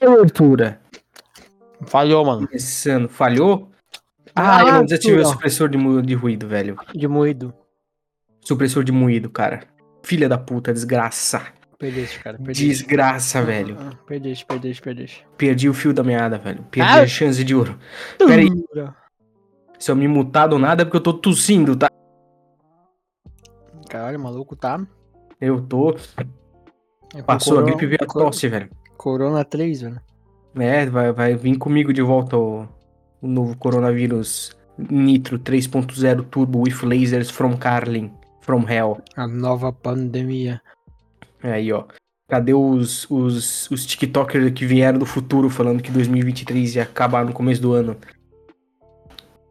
Abertura. Falhou, mano. Começando. Falhou? Ah, eu Ah, não desativei o supressor de, mu- de ruído, velho. De moído. Supressor de moído, cara. Filha da puta, desgraça. Perdeste, cara. Perdeste. Desgraça, velho. Ah, Perdeste, perdeste, perdeste. Perdi o fio da meada, velho. Perdi Ah. a chance de ouro. Pera aí. Se eu me mutar do nada é porque eu tô tossindo, tá? Caralho, maluco, tá? Eu tô. É Passou a gripe e veio a tosse, velho. Corona 3, velho. É, vai, vai vir comigo de volta o, o novo coronavírus Nitro 3.0 Turbo with lasers from Carlin, from Hell. A nova pandemia. Aí, ó. Cadê os, os, os TikTokers que vieram do futuro falando que 2023 ia acabar no começo do ano?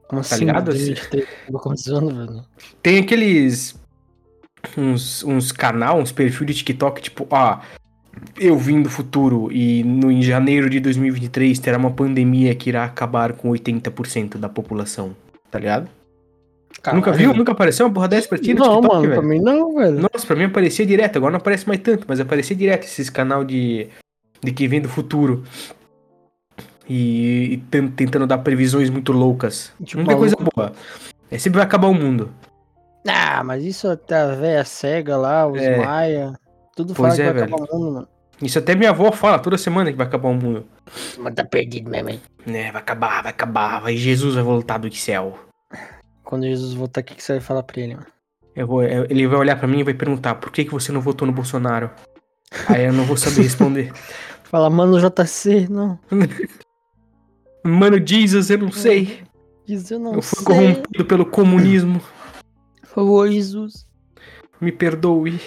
Como Tá assim? ligado? 2023? Tô começando, velho. Tem aqueles. Uns, uns canal, uns perfis de TikTok, tipo, ó. Eu vim do futuro e no, em janeiro de 2023 terá uma pandemia que irá acabar com 80% da população. Tá ligado? Nunca viu? Nunca apareceu uma porra dessa pra ti no Não, TikTok, mano, velho? pra mim não, velho. Nossa, pra mim aparecia direto, agora não aparece mais tanto, mas aparecia direto esses canal de, de que vem do futuro. E, e ten- tentando dar previsões muito loucas. Tipo, não tem coisa boa. É, sempre vai acabar o mundo. Ah, mas isso até a cega lá, os É. Maia. Tudo Pois fala que é, vai velho. acabar o mundo, mano. Isso até minha avó fala toda semana que vai acabar o mundo. Mas tá perdido mesmo, hein? Né, vai acabar, vai acabar, vai Jesus vai voltar do céu. Quando Jesus voltar aqui, o que você vai falar pra ele, mano? Eu vou, eu- ele vai olhar pra mim e vai perguntar por que, que você não votou no Bolsonaro? Aí eu não vou saber responder. Fala, mano, JC, não. Mano, Jesus, eu não sei. Diz, eu não Eu fui sei. corrompido pelo comunismo. Por favor, Jesus. Me perdoe.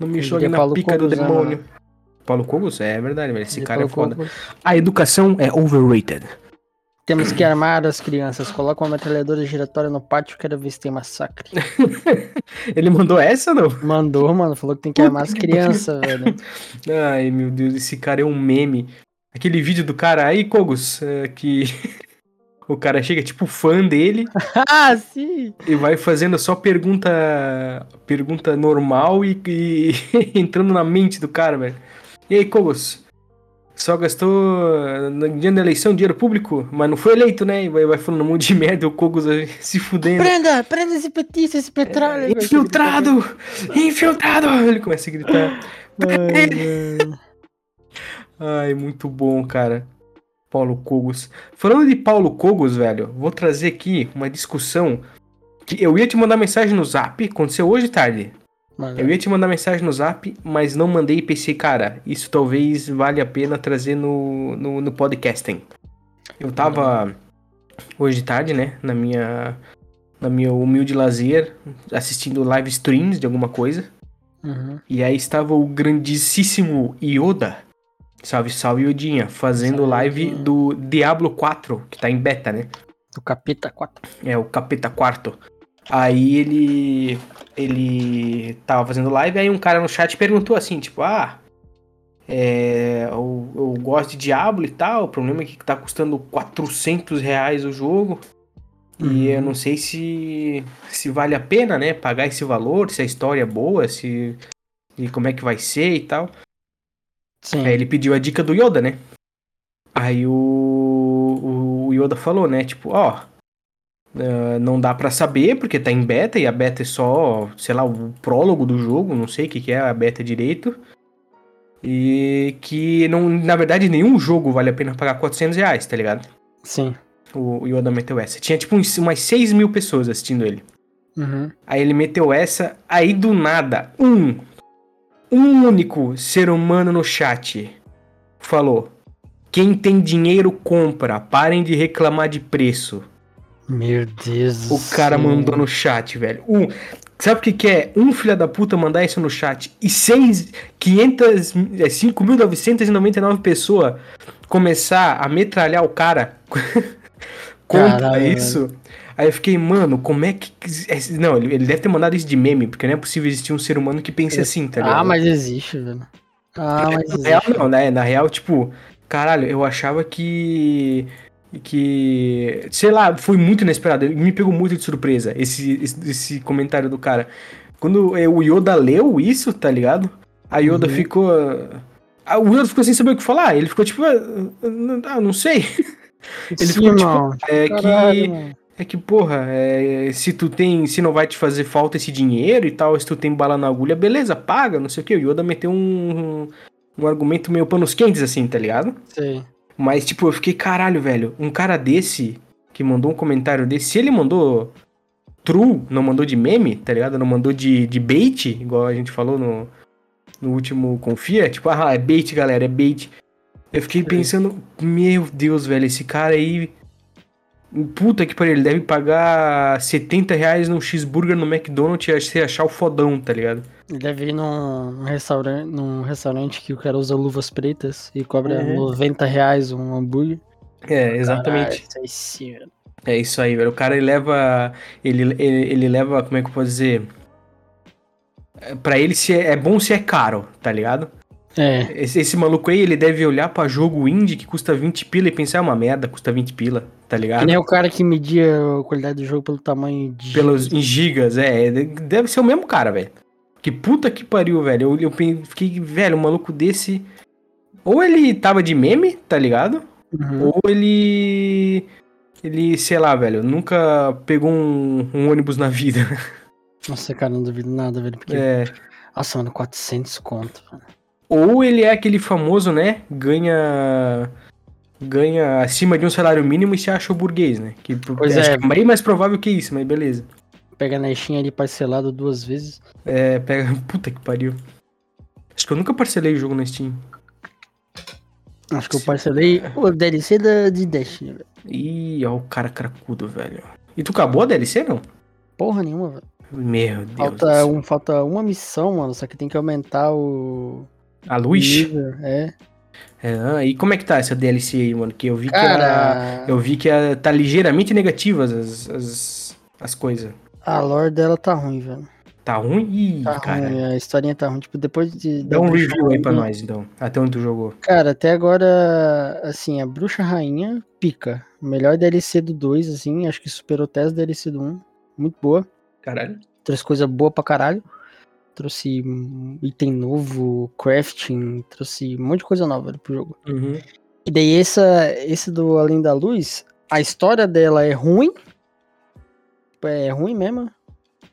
Não me jogue diria na Paulo pica do Cogos, né, demônio. Paulo Cogos? É verdade, velho. Esse Ele cara é colocou- foda. A educação é overrated. Temos que armar as crianças. Coloca uma metralhadora giratória no pátio, quero ver se tem massacre. Ele mandou essa, não? Mandou, mano. Falou que tem que armar as crianças, velho. Ai, meu Deus, esse cara é um meme. Aquele vídeo do cara aí, Cogos, é, que o cara chega tipo fã dele ah, sim! e vai fazendo só pergunta pergunta normal e, e entrando na mente do cara, velho. E aí, Cogos? Só gastou no dia da eleição dinheiro público, mas não foi eleito, né? E vai, vai falando um monte de merda, o Cogos se fudendo. Prenda! Prenda esse petista, esse petróleo! velho. Infiltrado! Infiltrado! Ele começa a gritar. Ai. Ai, muito bom, cara. Paulo Cogos. Falando de Paulo Cogos, velho, vou trazer aqui uma discussão que eu ia te mandar mensagem no Zap, aconteceu hoje tarde. Mano, Eu ia te mandar mensagem no Zap, mas não mandei e pensei, cara, isso talvez valha a pena trazer no, no, no podcasting. Eu tava hoje de tarde, né, na minha na minha humilde lazer, assistindo live streams de alguma coisa. uhum. E aí estava o grandíssimo Yoda. Salve, salve Yodinha, fazendo Salve, live do Diablo 4, que tá em beta, né? Do capeta 4. É o Capeta Quarto. Aí ele ele tava fazendo live, aí um cara no chat perguntou assim, tipo, ah, é, eu, eu gosto de Diablo e tal, o problema é que tá custando 400 reais o jogo. E Uhum. eu não sei se, se vale a pena, né, pagar esse valor, se a história é boa, se e como é que vai ser e tal. Sim. Aí ele pediu a dica do Yoda, né? Aí o, o Yoda falou, né? Tipo, ó, ah, não dá pra saber porque tá em beta e a beta é só, sei lá, o prólogo do jogo, não sei o que, que é a beta direito. E que, não, na verdade, nenhum jogo vale a pena pagar 400 reais, tá ligado? Sim. O, o Yoda meteu essa. Tinha tipo uns, umas 6 mil pessoas assistindo ele. Uhum. Aí ele meteu essa, aí do nada, um, um único ser humano no chat falou: Quem tem dinheiro compra, parem de reclamar de preço. Meu Deus O cara mandou no chat, velho. Um, sabe o que, que é? Um filho da puta mandar isso no chat e seis, 500, é, 5.999 pessoas começar a metralhar o cara contra Caralho, isso. Aí eu fiquei, mano, como é que. é, Não, ele ele deve ter mandado isso de meme, porque não é possível existir um ser humano que pense assim, tá ligado? Ah, mas existe, velho. Ah, mas Na real, existe. não, né? Na real, tipo, caralho, eu achava que. Que. Sei lá, foi muito inesperado. Me pegou muito de surpresa esse, esse, esse comentário do cara. Quando é, o Yoda leu isso, tá ligado? A Yoda Uhum. ficou. Ah, O Yoda ficou sem saber o que falar. Ele ficou tipo, ah, ah, não sei. Ele Sim, ficou tipo, mano. é Caralho, que. mano. É que, porra, é, se tu tem. Se não vai te fazer falta esse dinheiro e tal, se tu tem bala na agulha, beleza, paga, não sei o que. O Yoda meteu um, um argumento meio panos quentes, assim, tá ligado? Sei. Mas, tipo, eu fiquei, caralho, velho, um cara desse, que mandou um comentário desse, se ele mandou true, não mandou de meme, tá ligado? Não mandou de, de bait, igual a gente falou no, no último Confia, tipo, ah, é bait, galera, é bait. Eu fiquei pensando, meu Deus, velho, esse cara aí. Puta que pariu, ele deve pagar 70 reais num cheeseburger no McDonald's e você achar o fodão, tá ligado? Ele deve ir num, restaurante, num restaurante que o cara usa luvas pretas e cobra Uhum. 90 reais um hambúrguer. É, exatamente. Caralho, isso aí sim, velho. É isso aí, velho. O cara ele leva. Ele, ele, ele leva. Como é que eu posso dizer? É, Pra ele se é, é bom se é caro, tá ligado? É, Esse, esse maluco aí, ele deve olhar pra jogo indie que custa 20 pila e pensar, é uma merda, custa 20 pila, tá que ligado? nem o cara que media a qualidade do jogo pelo tamanho de. Pelos, em gigas, é. Deve ser o mesmo cara, velho. Que puta que pariu, velho. Eu, eu fiquei, velho, um maluco desse. Ou ele tava de meme, tá ligado? Uhum. Ou ele. Ele, sei lá, velho, nunca pegou um, um ônibus na vida. Nossa, cara, não duvido nada, velho. Porque, É. nossa, mano, 400 conto. Mano. Ou ele é aquele famoso, né? Ganha. Ganha acima de um salário mínimo e se acha o burguês, né? Que Pois é. que bem mais provável que isso, mas beleza. Pega na Steam ali parcelado duas vezes. É, pega. Puta que pariu. Acho que eu nunca parcelei o jogo na Steam. Acho que eu parcelei o DLC da, de Destiny, velho. Ih, ó, o cara cracudo, velho. E tu acabou a DLC, não? Porra nenhuma, velho. Meu Deus. Falta, um, falta uma missão, mano. Só que tem que aumentar o. A luz? nível, É. É, e como é que tá essa DLC aí, mano? Que eu vi que era. Cara, Eu vi que a- tá ligeiramente negativas as, as, as coisas. a lore dela tá ruim, velho. Tá ruim? Ih, Tá cara. ruim, a historinha tá ruim. Tipo, depois de. Dá um review aí pra nós, então. Até onde tu jogou. Cara, até agora, assim, a Bruxa Rainha pica. Melhor DLC do 2, assim. Acho que superou até as DLC do 1. Muito boa. Caralho. Trouxe coisa boa pra caralho. Trouxe item novo, crafting, trouxe um monte de coisa nova pro jogo. Uhum. E daí essa, esse do Além da Luz, a história dela é ruim. É ruim mesmo.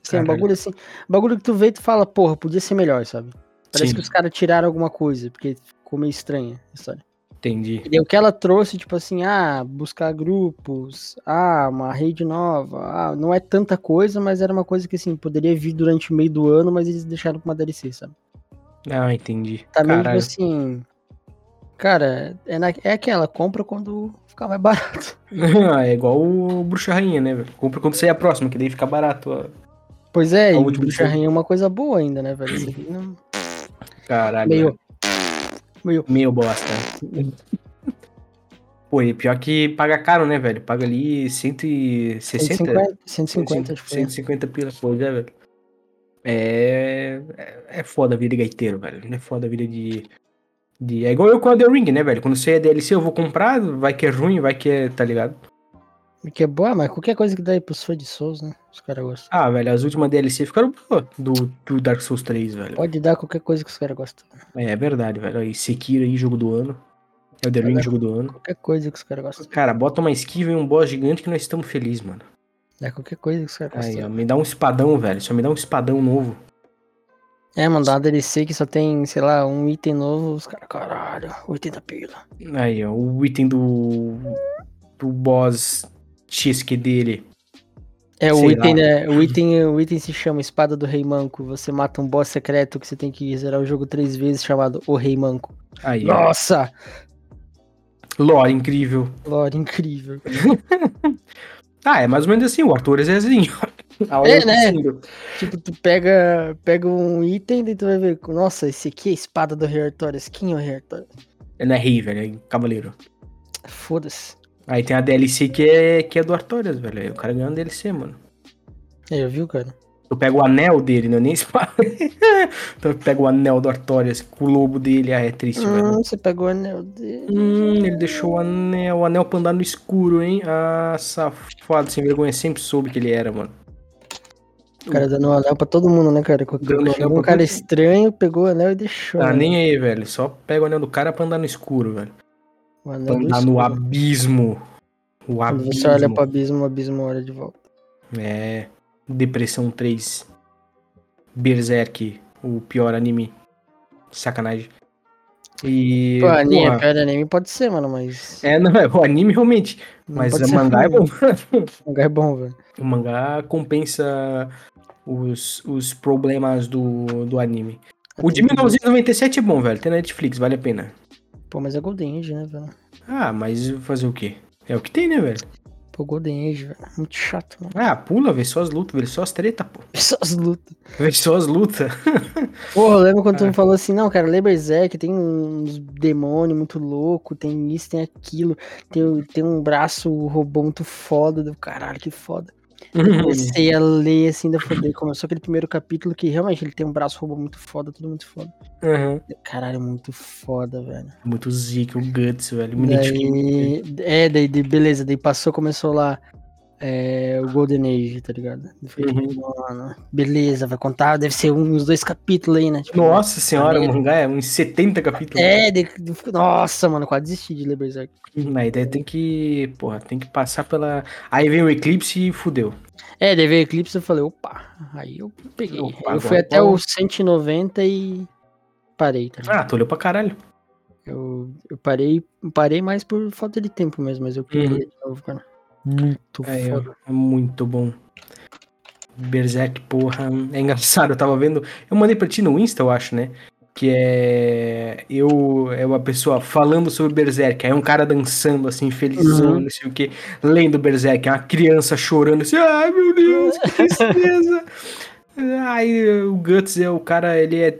Assim, é um bagulho assim. Bagulho que tu vê e tu fala, porra, podia ser melhor, sabe? Parece Sim. que os caras tiraram alguma coisa, porque ficou meio estranha a história. Entendi. E o que ela trouxe, tipo assim, ah, buscar grupos, ah, uma rede nova, ah, não é tanta coisa, mas era uma coisa que assim, poderia vir durante o meio do ano, mas eles deixaram pra uma DLC, sabe? Ah, entendi. Tá meio tipo assim. Cara, é, na- é aquela, compra quando ficar mais barato. é igual o Bruxa Rainha, né, velho? Compra quando sair a próxima, que daí fica barato. Ó. Pois é, A e Bruxa. Rainha é uma coisa boa ainda, né, velho? Isso aqui não... Caralho. Meio. Velho. Meio. Meio bosta. Pô, e pior que paga caro, né, velho? Paga ali 160. 150, 150 acho que foi. 150 pila, pô, já, velho. É, é. É foda a vida de gaiteiro, velho. É foda a vida de. de... É igual eu com a The Ring, né, velho? Quando você é DLC, eu vou comprar, vai que é ruim, vai que é. Tá ligado? Que é boa, mas qualquer coisa que dá aí pros fãs de Souls, né? Os caras gostam. Ah, velho, as últimas DLC ficaram boas do, do Dark Souls 3, velho. Pode dar qualquer coisa que os caras gostam. É, é verdade, velho. Aí, Sekiro aí, jogo do ano. É o The Ring, jogo do ano. Qualquer coisa que os caras gostam. Cara, bota uma esquiva e um boss gigante que nós estamos felizes, mano. Dá qualquer coisa que os caras Aí, gostam. ó, me dá um espadão, velho. Só me dá um espadão novo. É, mano, dá uma DLC que só tem, sei lá, um item novo, os caras, caralho, 80 pila. Aí, ó, o item do. do boss XQ dele. É, o Sei item, né, o item, o item se chama Espada do Rei Manco. Você mata um boss secreto que você tem que zerar o jogo três vezes, chamado O Rei Manco. Aí, ó. Nossa! Lore, incrível. Lore, incrível. Ah, é mais ou menos assim, o Arthur é. A É, né? tipo, tu pega, pega um item e tu vai ver, nossa, esse aqui é a Espada do Rei Artorias. Quem é o Rei Artorias? Não é rei, velho, é cavaleiro. Foda-se. Aí tem a DLC que é, que é do Artorias, velho. Aí o cara ganha uma DLC, mano. É, já viu, cara? Eu pego o anel dele, não é nem espada. então eu pego o anel do Artorias com o lobo dele. Ah, é triste, velho. Hum, você pegou o anel dele. Hum, ele deixou o anel, o anel pra andar no escuro, hein? Ah, safado, sem vergonha, sempre soube que ele era, mano. O cara dando o anel pra todo mundo, né, cara? Dando anel um cara estranho, pegou o anel e deixou. Tá né? nem aí, velho. Só pega o anel do cara pra andar no escuro, velho. Anel Pra andar no abismo. O Quando abismo. você olha pro abismo, o abismo olha de volta. É. Depressão 3. Berserk, o pior anime. Sacanagem. E. Pô, anime, porra, pior anime pode ser, mano, mas. É, não, é o anime realmente. Mas o mangá é bom. O mangá é bom, velho. O mangá compensa os, os problemas do, do anime. O de 1997 é bom, velho. Tem na Netflix, vale a pena. Pô, mas é Golden Age, né, velho? Ah, mas fazer o quê? É o que tem, né, velho? Pô, Golden Age, velho. Muito chato, mano. Ah, pula, vê só as lutas, vê só as treta, pô. Só as lutas. Vê só as lutas. Porra, eu lembro quando tu Ah. me falou assim, não, cara, lê Berserk, tem uns demônios muito louco, tem isso, tem aquilo, tem, tem um braço robô muito foda, do caralho, que foda. Eu comecei a ler assim, da foder, começou aquele primeiro capítulo que realmente ele tem um braço robô muito foda, tudo muito foda. Uhum. Caralho, muito foda, velho. Muito zica, o Guts, velho. Me. Daí, é, daí, beleza, daí passou, começou lá é, o Golden Age, tá ligado? Uhum. mano, beleza, vai contar, deve ser uns dois capítulos aí, né? Tipo, Nossa senhora, o mangá é uns 70 capítulos. É, daí- nossa, mano, quase desisti de ler Berserk. A ideia tem que, porra, tem que passar pela... Aí vem o Eclipse e fudeu. É, daí veio Eclipse eu falei, opa, aí eu peguei. Opa, eu fui até o 190 e parei, tá ligado? Ah, tu olhou pra caralho. Eu, eu parei, parei mais por falta de tempo mesmo, mas eu queria Uhum. de novo, cara. Muito É, foda. é muito bom. Berserk, porra, é engraçado, eu tava vendo. Eu mandei pra ti no Insta, eu acho, né? Que é. Eu. É uma pessoa falando sobre Berserk. Aí um cara dançando, assim, felizão, Uhum. não sei o que, lendo Berserk. É uma criança chorando assim, ai meu Deus, que tristeza. Aí o Guts é o cara, ele é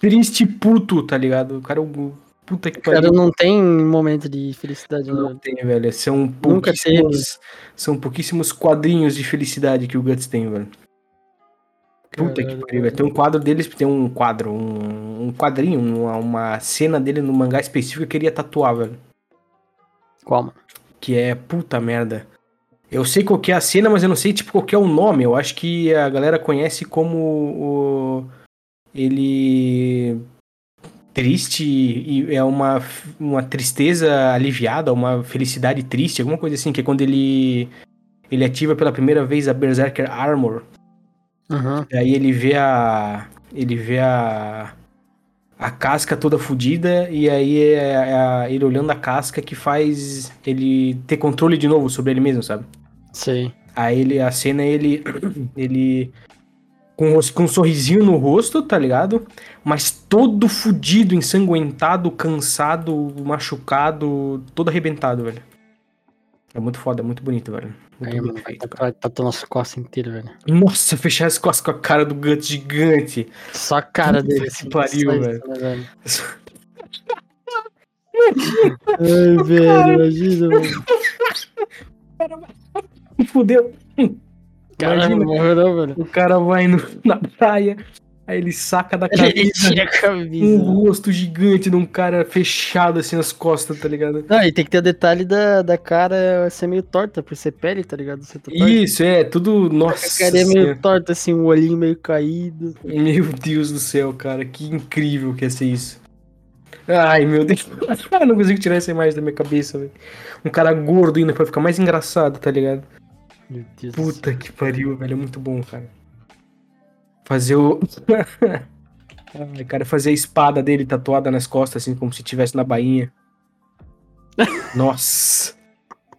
triste puto, tá ligado? O cara é o. Puta que O cara pariu. não tem momento de felicidade, Não né? tem, velho. São pouquíssimos, são pouquíssimos quadrinhos de felicidade que o Guts tem, velho. Puta que pariu, velho. Tem um quadro deles, tem um quadro, um, um quadrinho, uma, uma cena dele no mangá específico que eu queria tatuar, velho. Qual, mano? Que é puta merda. Eu sei qual que é a cena, mas eu não sei tipo qual que é o nome. Eu acho que a galera conhece como o ele triste e é uma, uma tristeza aliviada, uma felicidade triste, alguma coisa assim, que é quando ele ele ativa pela primeira vez a Berserker Armor. Uhum. Aí ele vê a. Ele vê a. A casca toda fodida, e aí é, a- ele olhando a casca que faz ele ter controle de novo sobre ele mesmo, sabe? Sei. Aí ele, a cena é ele. Ele. Com, com um sorrisinho no rosto, tá ligado? Mas todo fudido, ensanguentado, cansado, machucado, todo arrebentado, velho. É muito foda, é muito bonito, velho. Muito Aí, mano, vai feito, cara. tatuar, tatuar nossa costa inteira, velho. Nossa, fechar as costas com a cara do Guts gigante. Só a cara Puta dele, que assim. pariu, só isso, velho. né, velho? Ai, velho, imagina, mano. Fudeu. Não Imagina, morreu não, velho. o cara vai no- na praia, aí ele saca da camisa a camisa. um rosto gigante de um cara fechado assim nas costas, tá ligado? Não, e tem que ter o detalhe da, da cara ser meio torta, por ser pele, tá ligado? Torta. Isso, é, tudo. A Nossa. cara é meio torta, assim, o olhinho meio caído. Meu Deus do céu, cara, que incrível que ia ser isso. Ai, meu Deus. Eu não consigo tirar essa imagem da minha cabeça, velho. Um cara gordo ainda pra ficar mais engraçado, tá ligado? Meu Deus do Puta que pariu, velho. É muito bom, cara. Fazer o. Ai, cara, fazer a espada dele tatuada nas costas, assim, como se tivesse na bainha. Nossa.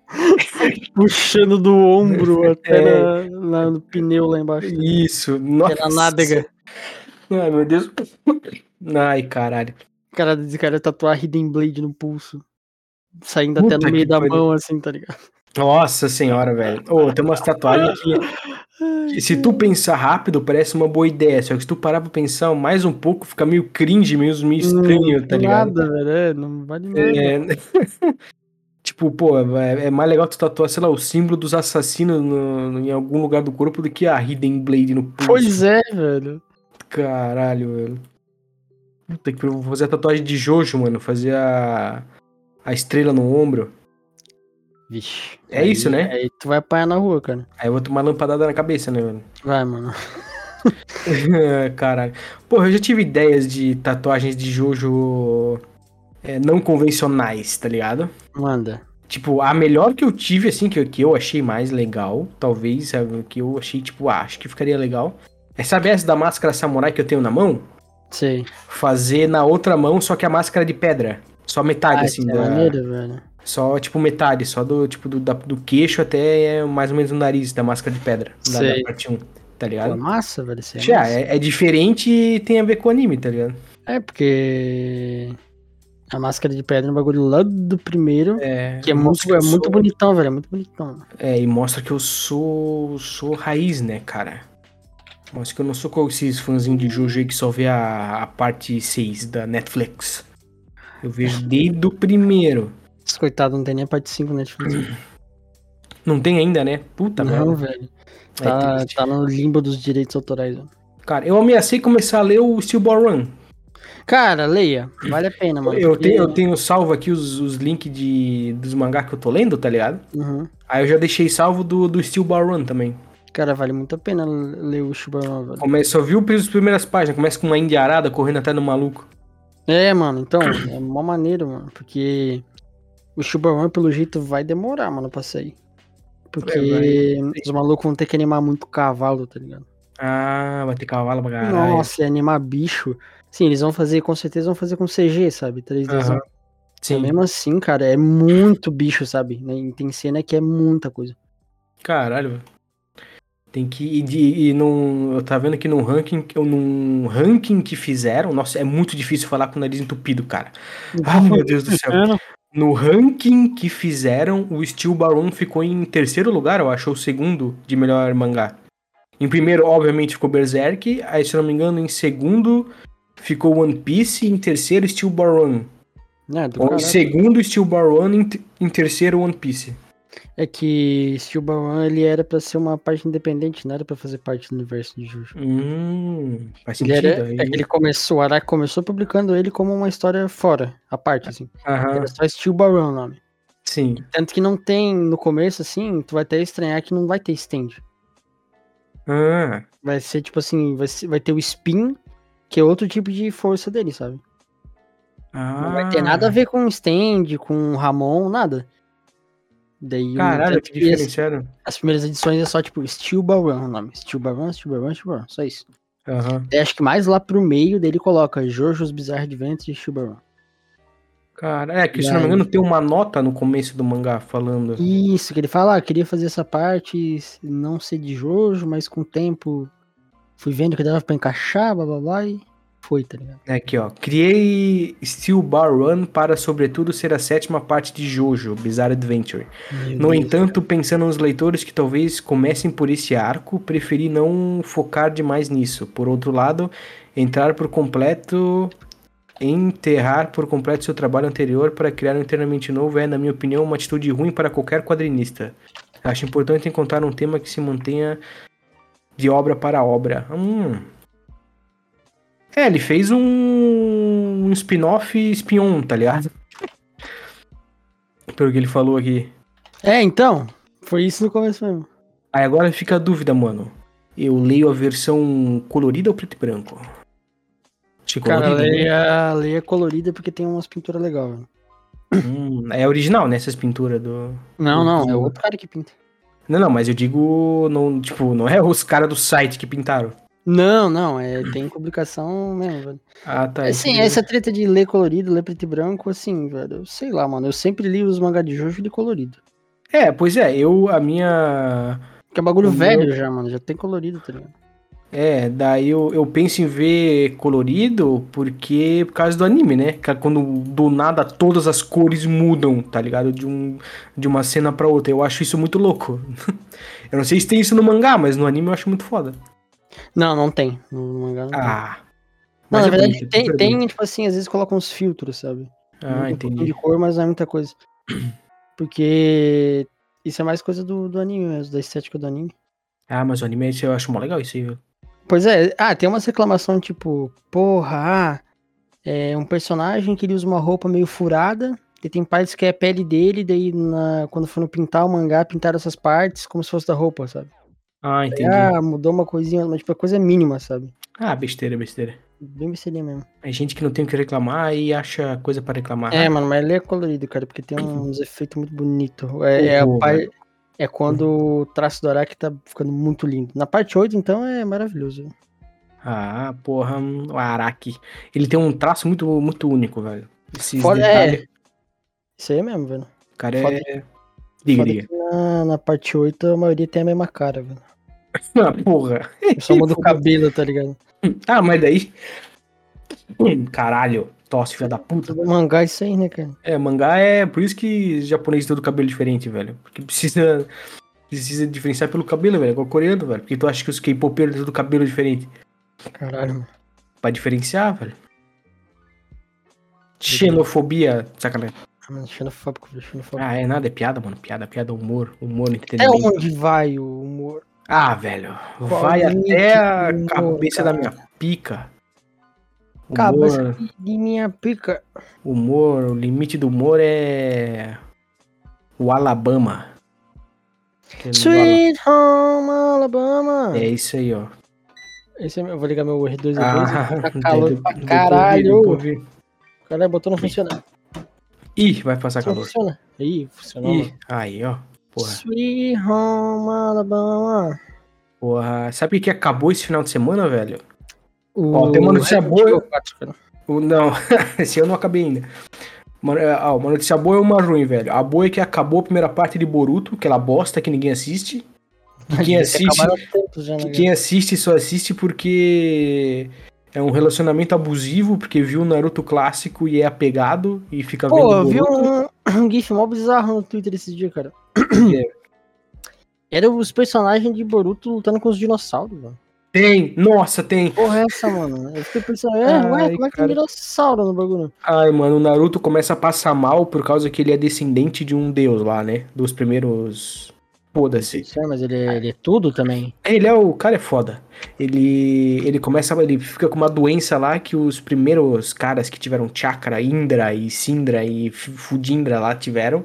Puxando do ombro até É. na, na- no pneu lá embaixo. Isso. Nossa. Até na nádega. Ai, meu Deus. Ai, caralho. Cara desse cara tatuar Hidden Blade no pulso. Saindo Puta até no meio da pariu. mão, assim, tá ligado? Nossa senhora, velho. Ô, tem umas tatuagens que, que se tu pensar rápido parece uma boa ideia, só que se tu parar pra pensar mais um pouco, fica meio cringe, meio, meio estranho, tá ligado? Nada, velho. É, não vale nada. É... tipo, pô, é, é mais legal tu tatuar, sei lá, o símbolo dos assassinos no- no- em algum lugar do corpo do que a Hidden Blade no pulso. Pois é, velho. Caralho, velho. Puta que vou fazer a tatuagem de Jojo, mano. Fazer a, a estrela no ombro. Vixe. É aí- isso, né? Aí tu vai apanhar na rua, cara. Aí eu vou tomar lampadada na cabeça, né, mano? Vai, mano. Caralho. Porra, eu já tive ideias de tatuagens de Jojo é, não convencionais, tá ligado? Manda. Tipo, a melhor que eu tive, assim, que, eu- que eu achei mais legal, talvez, sabe, que eu achei, tipo, ah, acho que ficaria legal. É, sabe essa da máscara samurai que eu tenho na mão? Sei. Fazer na outra mão, só que a máscara de pedra. Só metade, Ah, assim, é da- maneiro, velho. Só, tipo, metade, só do, tipo, do, da- do queixo até é, mais ou menos o nariz da máscara de pedra. Da, da parte 1, tá Pô, é ligado? massa, velho. Isso é, Já, massa. é, é diferente e tem a ver com o anime, tá ligado? É, porque a máscara de pedra é um bagulho lá do primeiro, É, que é muito, é eu muito sou- bonitão, velho. É muito bonitão. É, e mostra que eu sou sou raiz, né, cara? Mostra que eu não sou como esses fãzinhos de Jojo aí que só vê a, a parte 6 da Netflix. Eu vejo desde o primeiro. Esse coitado não tem nem a parte 5 Netflix. Não tem ainda, né? Puta não, merda. velho. É Tá, triste. tá no limbo dos direitos autorais. velho. Cara, eu ameacei começar a ler o Steel Ball Run. Cara, leia. Vale a pena, mano. Eu tenho, eu tenho salvo aqui os, os links de, dos mangá que eu tô lendo, tá ligado? Uhum. Aí eu já deixei salvo do, do Steel Ball Run também. Cara, vale muito a pena ler o Shubaran, velho. Começa, só viu as primeiras páginas, começa com uma indiarada correndo até no maluco. É, mano, então, é mó maneiro, mano, porque o Shubaran, pelo jeito, vai demorar, mano, pra sair. Porque É, os malucos vão ter que animar muito cavalo, tá ligado? Ah, vai ter cavalo pra caralho. Nossa, e animar bicho. Sim, eles vão fazer, com certeza vão fazer com CG, sabe? 3D. Aham. Mas Sim. mesmo assim, cara, é muito bicho, sabe? Né? Tem cena que é muita coisa. Caralho, velho. Tem que ir de, e num, eu tava vendo que num ranking, num ranking que fizeram, nossa, é muito difícil falar com o nariz entupido, cara. Ai, meu Deus do céu. No ranking que fizeram, o Steel Baron ficou em terceiro lugar, eu acho, ou segundo de melhor mangá. Em primeiro, obviamente, ficou Berserk, aí, se eu não me engano, em segundo ficou One Piece, e em terceiro, Steel Baron. É, em segundo, Steel Baron, em, em terceiro, One Piece. É que Steel Baron, ele era pra ser uma parte independente, não era pra fazer parte do universo de Juju. Hum, faz Ele, sentido. era, é ele começou, o Araki começou publicando ele como uma história fora, a parte, assim. Aham, Era só Steel Baron o nome. sim. Tanto que não tem, no começo, assim, tu vai até estranhar que não vai ter stand. Ah, Vai ser, tipo assim, vai, ser- vai ter o spin, que é outro tipo de força dele, sabe? Não vai ter ah, nada a ver com stand, com Ramon, nada. Daí, Caralho, que que as, diferenciado. as primeiras edições é só, tipo, Steel Baron o nome. Steel Baron, Steel Baron, Steel Baron, só isso. Daí acho que mais lá pro meio dele coloca Jojo's Bizarre Adventures e Steel Baron. Cara, é que se não me engano tem uma nota no começo do mangá falando. Isso, que ele fala, ah, queria fazer essa parte, não ser de Jojo, mas com o tempo fui vendo que dava pra encaixar, blá blá blá, e foi, tá ligado? É Aqui, ó. Criei Steel Bar Run para, sobretudo, ser a sétima parte de Jojo, Bizarre Adventure. Meu No Deus. entanto, pensando nos leitores que talvez comecem por esse arco, preferi não focar demais nisso. Por outro lado, entrar por completo. Enterrar por completo seu trabalho anterior para criar um inteiramente novo é, na minha opinião, uma atitude ruim para qualquer quadrinista. Acho importante encontrar um tema que se mantenha de obra para obra. Hum. É, ele fez um, um spin-off spin-on, tá ligado? Pelo que ele falou aqui. É, então, foi isso no começo mesmo. Aí agora fica a dúvida, mano. Eu leio a versão colorida ou preto e branco? Achei Cara, colorida, né? leia, leia colorida porque tem umas pinturas legais. velho. Hum, é original, né? Essas pinturas do. Não, não, é outro cara que pinta. Não, não, mas eu digo. Não, tipo, não é os caras do site que pintaram. Não, não, é, tem publicação mesmo, velho. Ah, tá. Assim, essa treta de ler colorido, ler preto e branco, assim, velho, eu sei lá, mano, eu sempre li os mangá de Jojo de colorido. É, pois é, eu. A minha. Que é bagulho O velho meu- já, mano, já tem colorido, tá ligado? É, daí eu, eu penso em ver colorido porque por causa do anime, né? É Quando do nada todas as cores mudam, tá ligado? De, um, de uma cena pra outra. Eu acho isso muito louco. eu não sei se tem isso no mangá, mas no anime eu acho muito foda. Não, não tem. No mangá não tem. Ah. Não, na é verdade bonito, tem, super tem, tipo assim, às vezes colocam uns filtros, sabe? Ah, um entendi. de cor, mas não é muita coisa. Porque isso é mais coisa do, do anime mesmo, da estética do anime. Ah, mas o anime eu acho mó legal isso aí, viu? Pois é, ah, tem umas reclamações tipo, porra, ah, é um personagem que ele usa uma roupa meio furada, E tem partes que é a pele dele, daí na, quando foram pintar o mangá, pintaram essas partes como se fosse da roupa, sabe? Ah, entendi. Ah, mudou uma coisinha, mas tipo, é coisa mínima, sabe? Ah, besteira, besteira. Bem besteirinha mesmo. É gente que não tem o que reclamar e acha coisa pra reclamar. É, mano, mas ele é colorido, cara, porque tem uns efeitos muito bonitos. É, é, a Uhum. par- é quando o traço do Araki tá ficando muito lindo. Na parte 8, então, é maravilhoso. Ah, porra, o Araki. Ele tem um traço muito, muito único, velho. Esses Foda- detalhes. Isso aí mesmo, velho. O cara foda- é. Diga, diga. na, na parte 8 a maioria tem a mesma cara, velho. Ah, porra. Só muda o cabelo, tá ligado? Ah, mas daí. Caralho, tosse, filha da puta. Mangá é isso aí, né, cara? É, mangá é. Por isso que japonês todo cabelo diferente, velho. Porque precisa. Precisa diferenciar pelo cabelo, velho. Igual coreano, velho. Porque tu acha que os K-popeiros têm todo cabelo diferente. Caralho, mano. Pra diferenciar, velho. Xenofobia, sacanagem. Ah, xenofóbico, xenofóbico. Ah, é nada, é piada, mano. Piada, piada, humor, humor, Até entretenimento. onde vai o humor? Ah, velho. Qual Vai até a cabeça da cara? minha pica. Cabeça Humor, de minha pica. humor, o limite do humor é. O Alabama. Sweet Home Alabama. Ala- É isso aí, ó. Esse é meu, eu vou ligar meu R2 Ah, tá calor deu- pra caralho. Caralho, botou não funciona. Ih, vai passar Não calor. funciona. Ih, funcionou. Ih, aí, ó. Porra. Sweet Home Alabama. Porra. Sabe o que acabou esse final de semana, velho? O... Ó, tem uma notícia boa. Evil 4, cara. O, não, esse eu não acabei ainda. Uma, é, ah, uma notícia boa e uma ruim, velho. A boa é que acabou a primeira parte de Boruto, aquela bosta que ninguém assiste. Que quem assiste, já, né, que quem assiste só assiste porque é um relacionamento abusivo, porque viu o Naruto clássico e é apegado e fica Pô, vendo eu vi um, um gif mó bizarro no Twitter esses dias, cara. É. Era os personagens de Boruto lutando com os dinossauros, mano. Tem, nossa, tem. Porra, é essa, mano? Eu fiquei pensando, é, Ai, ué, como é que tem dinossauro no bagulho? Ai, mano, o Naruto começa a passar mal por causa que ele é descendente de um deus lá, né? Dos primeiros. Foda-se. É, mas ele, é- ele é tudo também. Ele é o cara é foda. Ele ele começa ele fica com uma doença lá que os primeiros caras que tiveram chakra, Indra e Sindra e Fudindra lá tiveram.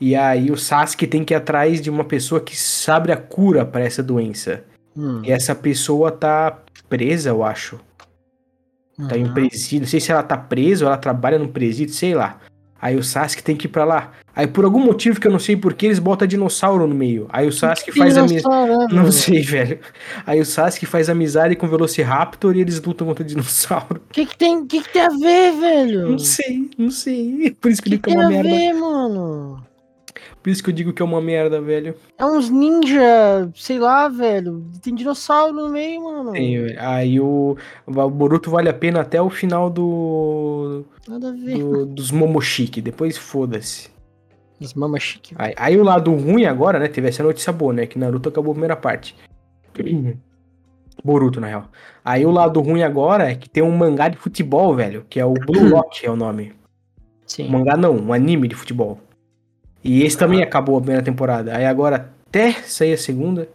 E aí o Sasuke tem que ir atrás de uma pessoa que sabe a cura pra essa doença. Hum. E essa pessoa tá presa, eu acho. Tá em um Uhum. presídio. Não sei se ela tá presa ou ela trabalha num presídio, sei lá. Aí o Sasuke tem que ir pra lá. Aí por algum motivo que eu não sei porquê, eles botam dinossauro no meio. Aí o Sasuke faz a amizade. Né, Não sei, velho. Aí o Sasuke faz amizade com o Velociraptor e eles lutam contra o dinossauro. O que que tem, que que tem a ver, velho? Não sei, não sei. Por isso que que, digo que tem é a uma merda. ver, mano? Por isso que eu digo que é uma merda, velho. É uns ninja, sei lá, velho. Tem dinossauro no meio, mano. Tem, velho. Aí o, o Boruto vale a pena até o final do, Nada a ver. do- dos Momoshiki. Depois foda-se. As mamas chique. Aí, aí o lado ruim agora, né? Teve essa notícia boa, né? Que Naruto acabou a primeira parte. Boruto, na real. Aí o lado ruim agora é que tem um mangá de futebol, velho. Que é o Blue Lock, é o nome. Sim. Um mangá não, um anime de futebol. E esse também acabou a primeira temporada. Aí agora até sair a segunda.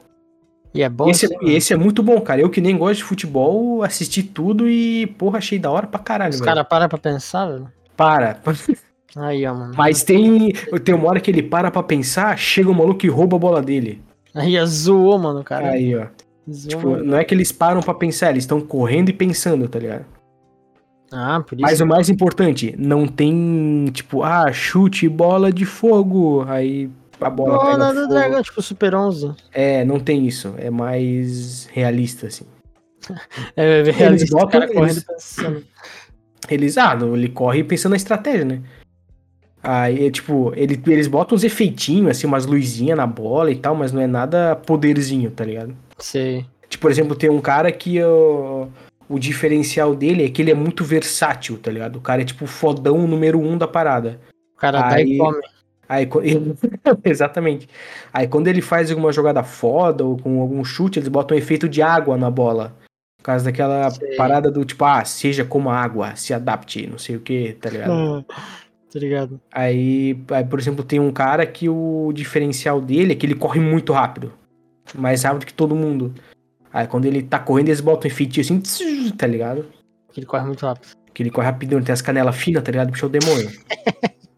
E é bom esse, assim, esse é muito bom, cara. Eu que nem gosto de futebol, assisti tudo e, porra, achei da hora pra caralho, Os caras param pra pensar, velho. Para. Aí, ó, mano. Mas tem, tem uma hora que ele para pra pensar, chega um maluco e rouba a bola dele. Aí, zoou, mano, cara. Aí, ó. Zoou, Tipo, mano. não é que eles param pra pensar, eles estão correndo e pensando, tá ligado? Ah, por isso. Mas o mais importante, não tem, tipo, ah, chute bola de fogo. Aí a bola Bola pega do fogo. dragão, tipo Super 11. É, não tem isso. É mais realista, assim. É, é realista, botam- o cara eles- pensando. Eles, ah, ele corre pensando na estratégia, né? Aí, é, tipo, ele, eles botam uns efeitinhos, assim, umas luzinhas na bola e tal, mas não é nada poderzinho, tá ligado? Sei. Tipo, por exemplo, tem um cara que o, o diferencial dele é que ele é muito versátil, tá ligado? O cara é, tipo, fodão número um da parada. O cara Aí- e come. Aí, exatamente. Aí quando ele faz alguma jogada foda ou com algum chute, eles botam um efeito de água na bola. Por causa daquela Sei. parada do tipo, ah, seja como a água, se adapte, não sei o que, tá ligado? tá ligado? Aí, aí, por exemplo, tem um cara que o diferencial dele é que ele corre muito rápido. Mais rápido que todo mundo. Aí quando ele tá correndo, eles botam um efeitinho assim, tss, tá ligado? Que ele corre muito rápido. Que ele corre rapidão, ele tem as canelas finas, tá ligado? Puxa o demônio.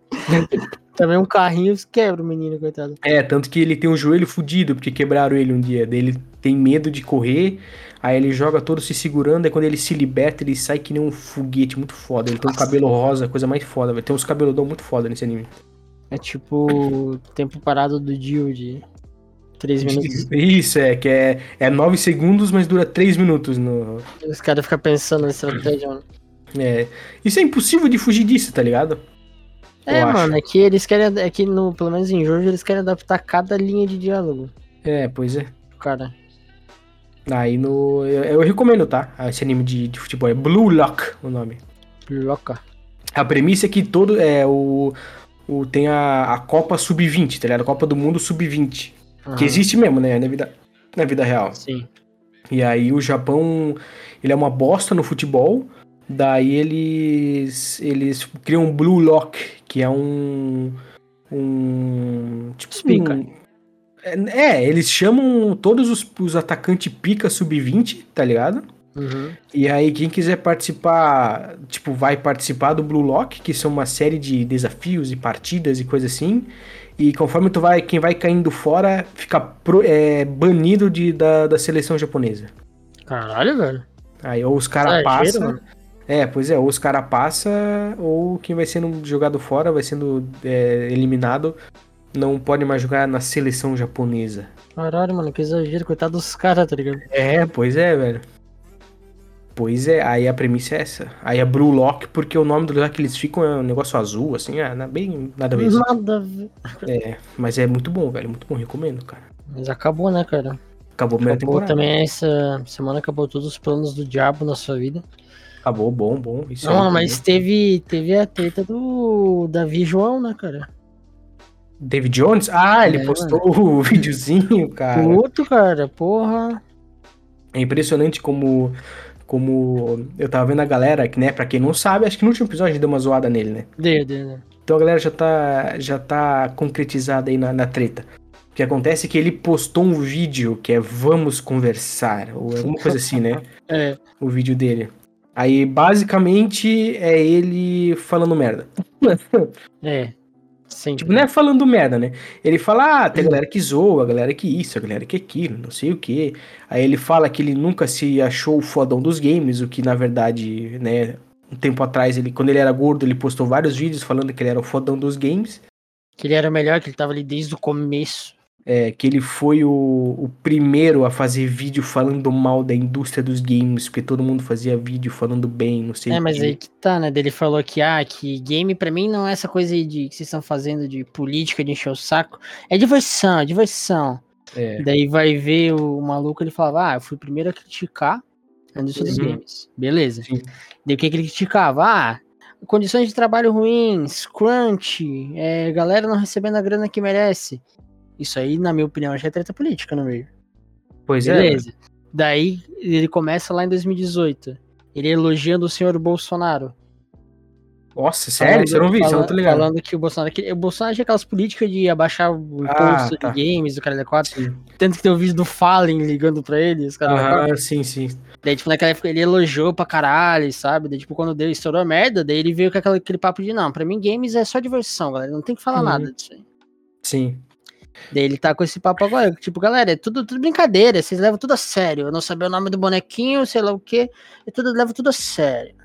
Também um carrinho quebra o menino, coitado. É, tanto que ele tem o joelho fudido, porque quebraram ele um dia. Ele tem medo de correr, aí ele joga todo se segurando, aí quando ele se liberta, ele sai que nem um foguete muito foda. Ele tem um cabelo rosa, coisa mais foda, velho. Tem uns cabeludão muito foda nesse anime. É tipo tempo parado do Dio de 3 minutos. Isso, é, que é, é 9 segundos, mas dura 3 minutos no. Os caras ficam pensando na estratégia, mano. É. Isso é impossível de fugir disso, tá ligado? É, Eu mano, acho. é que eles querem. É que no, pelo menos em Jojo eles querem adaptar cada linha de diálogo. É, pois é. Cara. Aí no. Eu, eu recomendo, tá? Esse anime de, de futebol. É Blue Lock o nome. Louca. A premissa é que todo. É o. o tem a, a Copa Sub-20, tá ligado? A Copa do Mundo Sub-20. Que existe mesmo, né? Na vida, na vida real. Sim. E aí o Japão, ele é uma bosta no futebol. Daí eles eles criam um Blue Lock, que é um um tipo pica. um- é, é, eles chamam todos os, os atacantes pica sub-20, tá ligado? Uhum. E aí quem quiser participar, tipo, vai participar do Blue Lock, que são uma série de desafios e partidas e coisa assim. E conforme tu vai, quem vai caindo fora, fica pro- é, banido de, da, da seleção japonesa. Caralho, velho. Aí ou os caras Exagero, passam. mano. É, pois é, ou os caras passam, ou quem vai sendo jogado fora, vai sendo é, eliminado, não pode mais jogar na seleção japonesa. Caralho, mano, que exagero. Coitado dos caras, tá ligado? É, pois é, velho. Pois é, aí a premissa é essa. Aí é Blue Lock, porque o nome do lugar que eles ficam é um negócio azul, assim, ah, na- bem nada a ver. Nada a ver. É, mas é muito bom, velho, muito bom, recomendo, cara. Mas acabou, né, cara? Acabou a primeira Acabou temporada. também essa semana, acabou todos os planos do diabo na sua vida. Acabou, bom, bom. Isso é Não, muito mas teve, teve a treta do Davi João, né, cara? David Jones? Ah, ele É, postou o videozinho, cara. Puto, cara, porra. É impressionante como, como eu tava vendo a galera, que, né, pra quem não sabe, acho que no último episódio a gente deu uma zoada nele, né? Deu, deu, deu. Então a galera já tá, já tá concretizada aí na, na treta. O que acontece é que ele postou um vídeo que é Vamos Conversar, ou alguma coisa assim, né? É, O vídeo dele. Aí, basicamente, é ele falando merda. é. Sempre. Tipo, não é falando merda, né? Ele fala, ah, tem a galera que zoa, a galera que isso, a galera que aquilo, não sei o quê. Aí ele fala que ele nunca se achou o fodão dos games, o que na verdade, né, um tempo atrás, ele, quando ele era gordo, ele postou vários vídeos falando que ele era o fodão dos games. Que ele era o melhor, que ele tava ali desde o começo. É, que ele foi o, o primeiro a fazer vídeo falando mal da indústria dos games, porque todo mundo fazia vídeo falando bem, não sei É, mas aí que tá, né? Ele falou que, ah, que game pra mim não é essa coisa aí de que vocês estão fazendo de política, de encher o saco. É diversão, é diversão. É. Daí vai ver o maluco, ele falava, ah, eu fui o primeiro a criticar a indústria dos Uhum. games. Beleza. Sim. Daí o que, que ele criticava? Ah, condições de trabalho ruins, crunch, é, galera não recebendo a grana que merece. Isso aí, na minha opinião, já é treta política no meio. Pois é. Beleza. Daí ele começa lá em 2018. Ele elogiando o senhor Bolsonaro. Nossa, sério? Isso eu não vi, isso eu não falando, ligado. falando que o Bolsonaro. Que, o Bolsonaro tinha aquelas políticas de abaixar o Ah, imposto tá. de games do cara da 4. Sim. Tanto que tem o vídeo do Fallen ligando pra ele, os caras. Ah, sim, sim. Daí, tipo, naquela época ele elogiou pra caralho, sabe? Daí, tipo, quando deu, estourou a merda, daí ele veio com aquela- aquele papo de, não, pra mim games é só diversão, galera, não tem que falar Uhum. nada disso aí. Sim. Daí ele tá com esse papo agora, tipo, galera, é tudo, tudo brincadeira, vocês levam tudo a sério. Eu não sabia o nome do bonequinho, sei lá o quê, eu tudo, levo tudo a sério.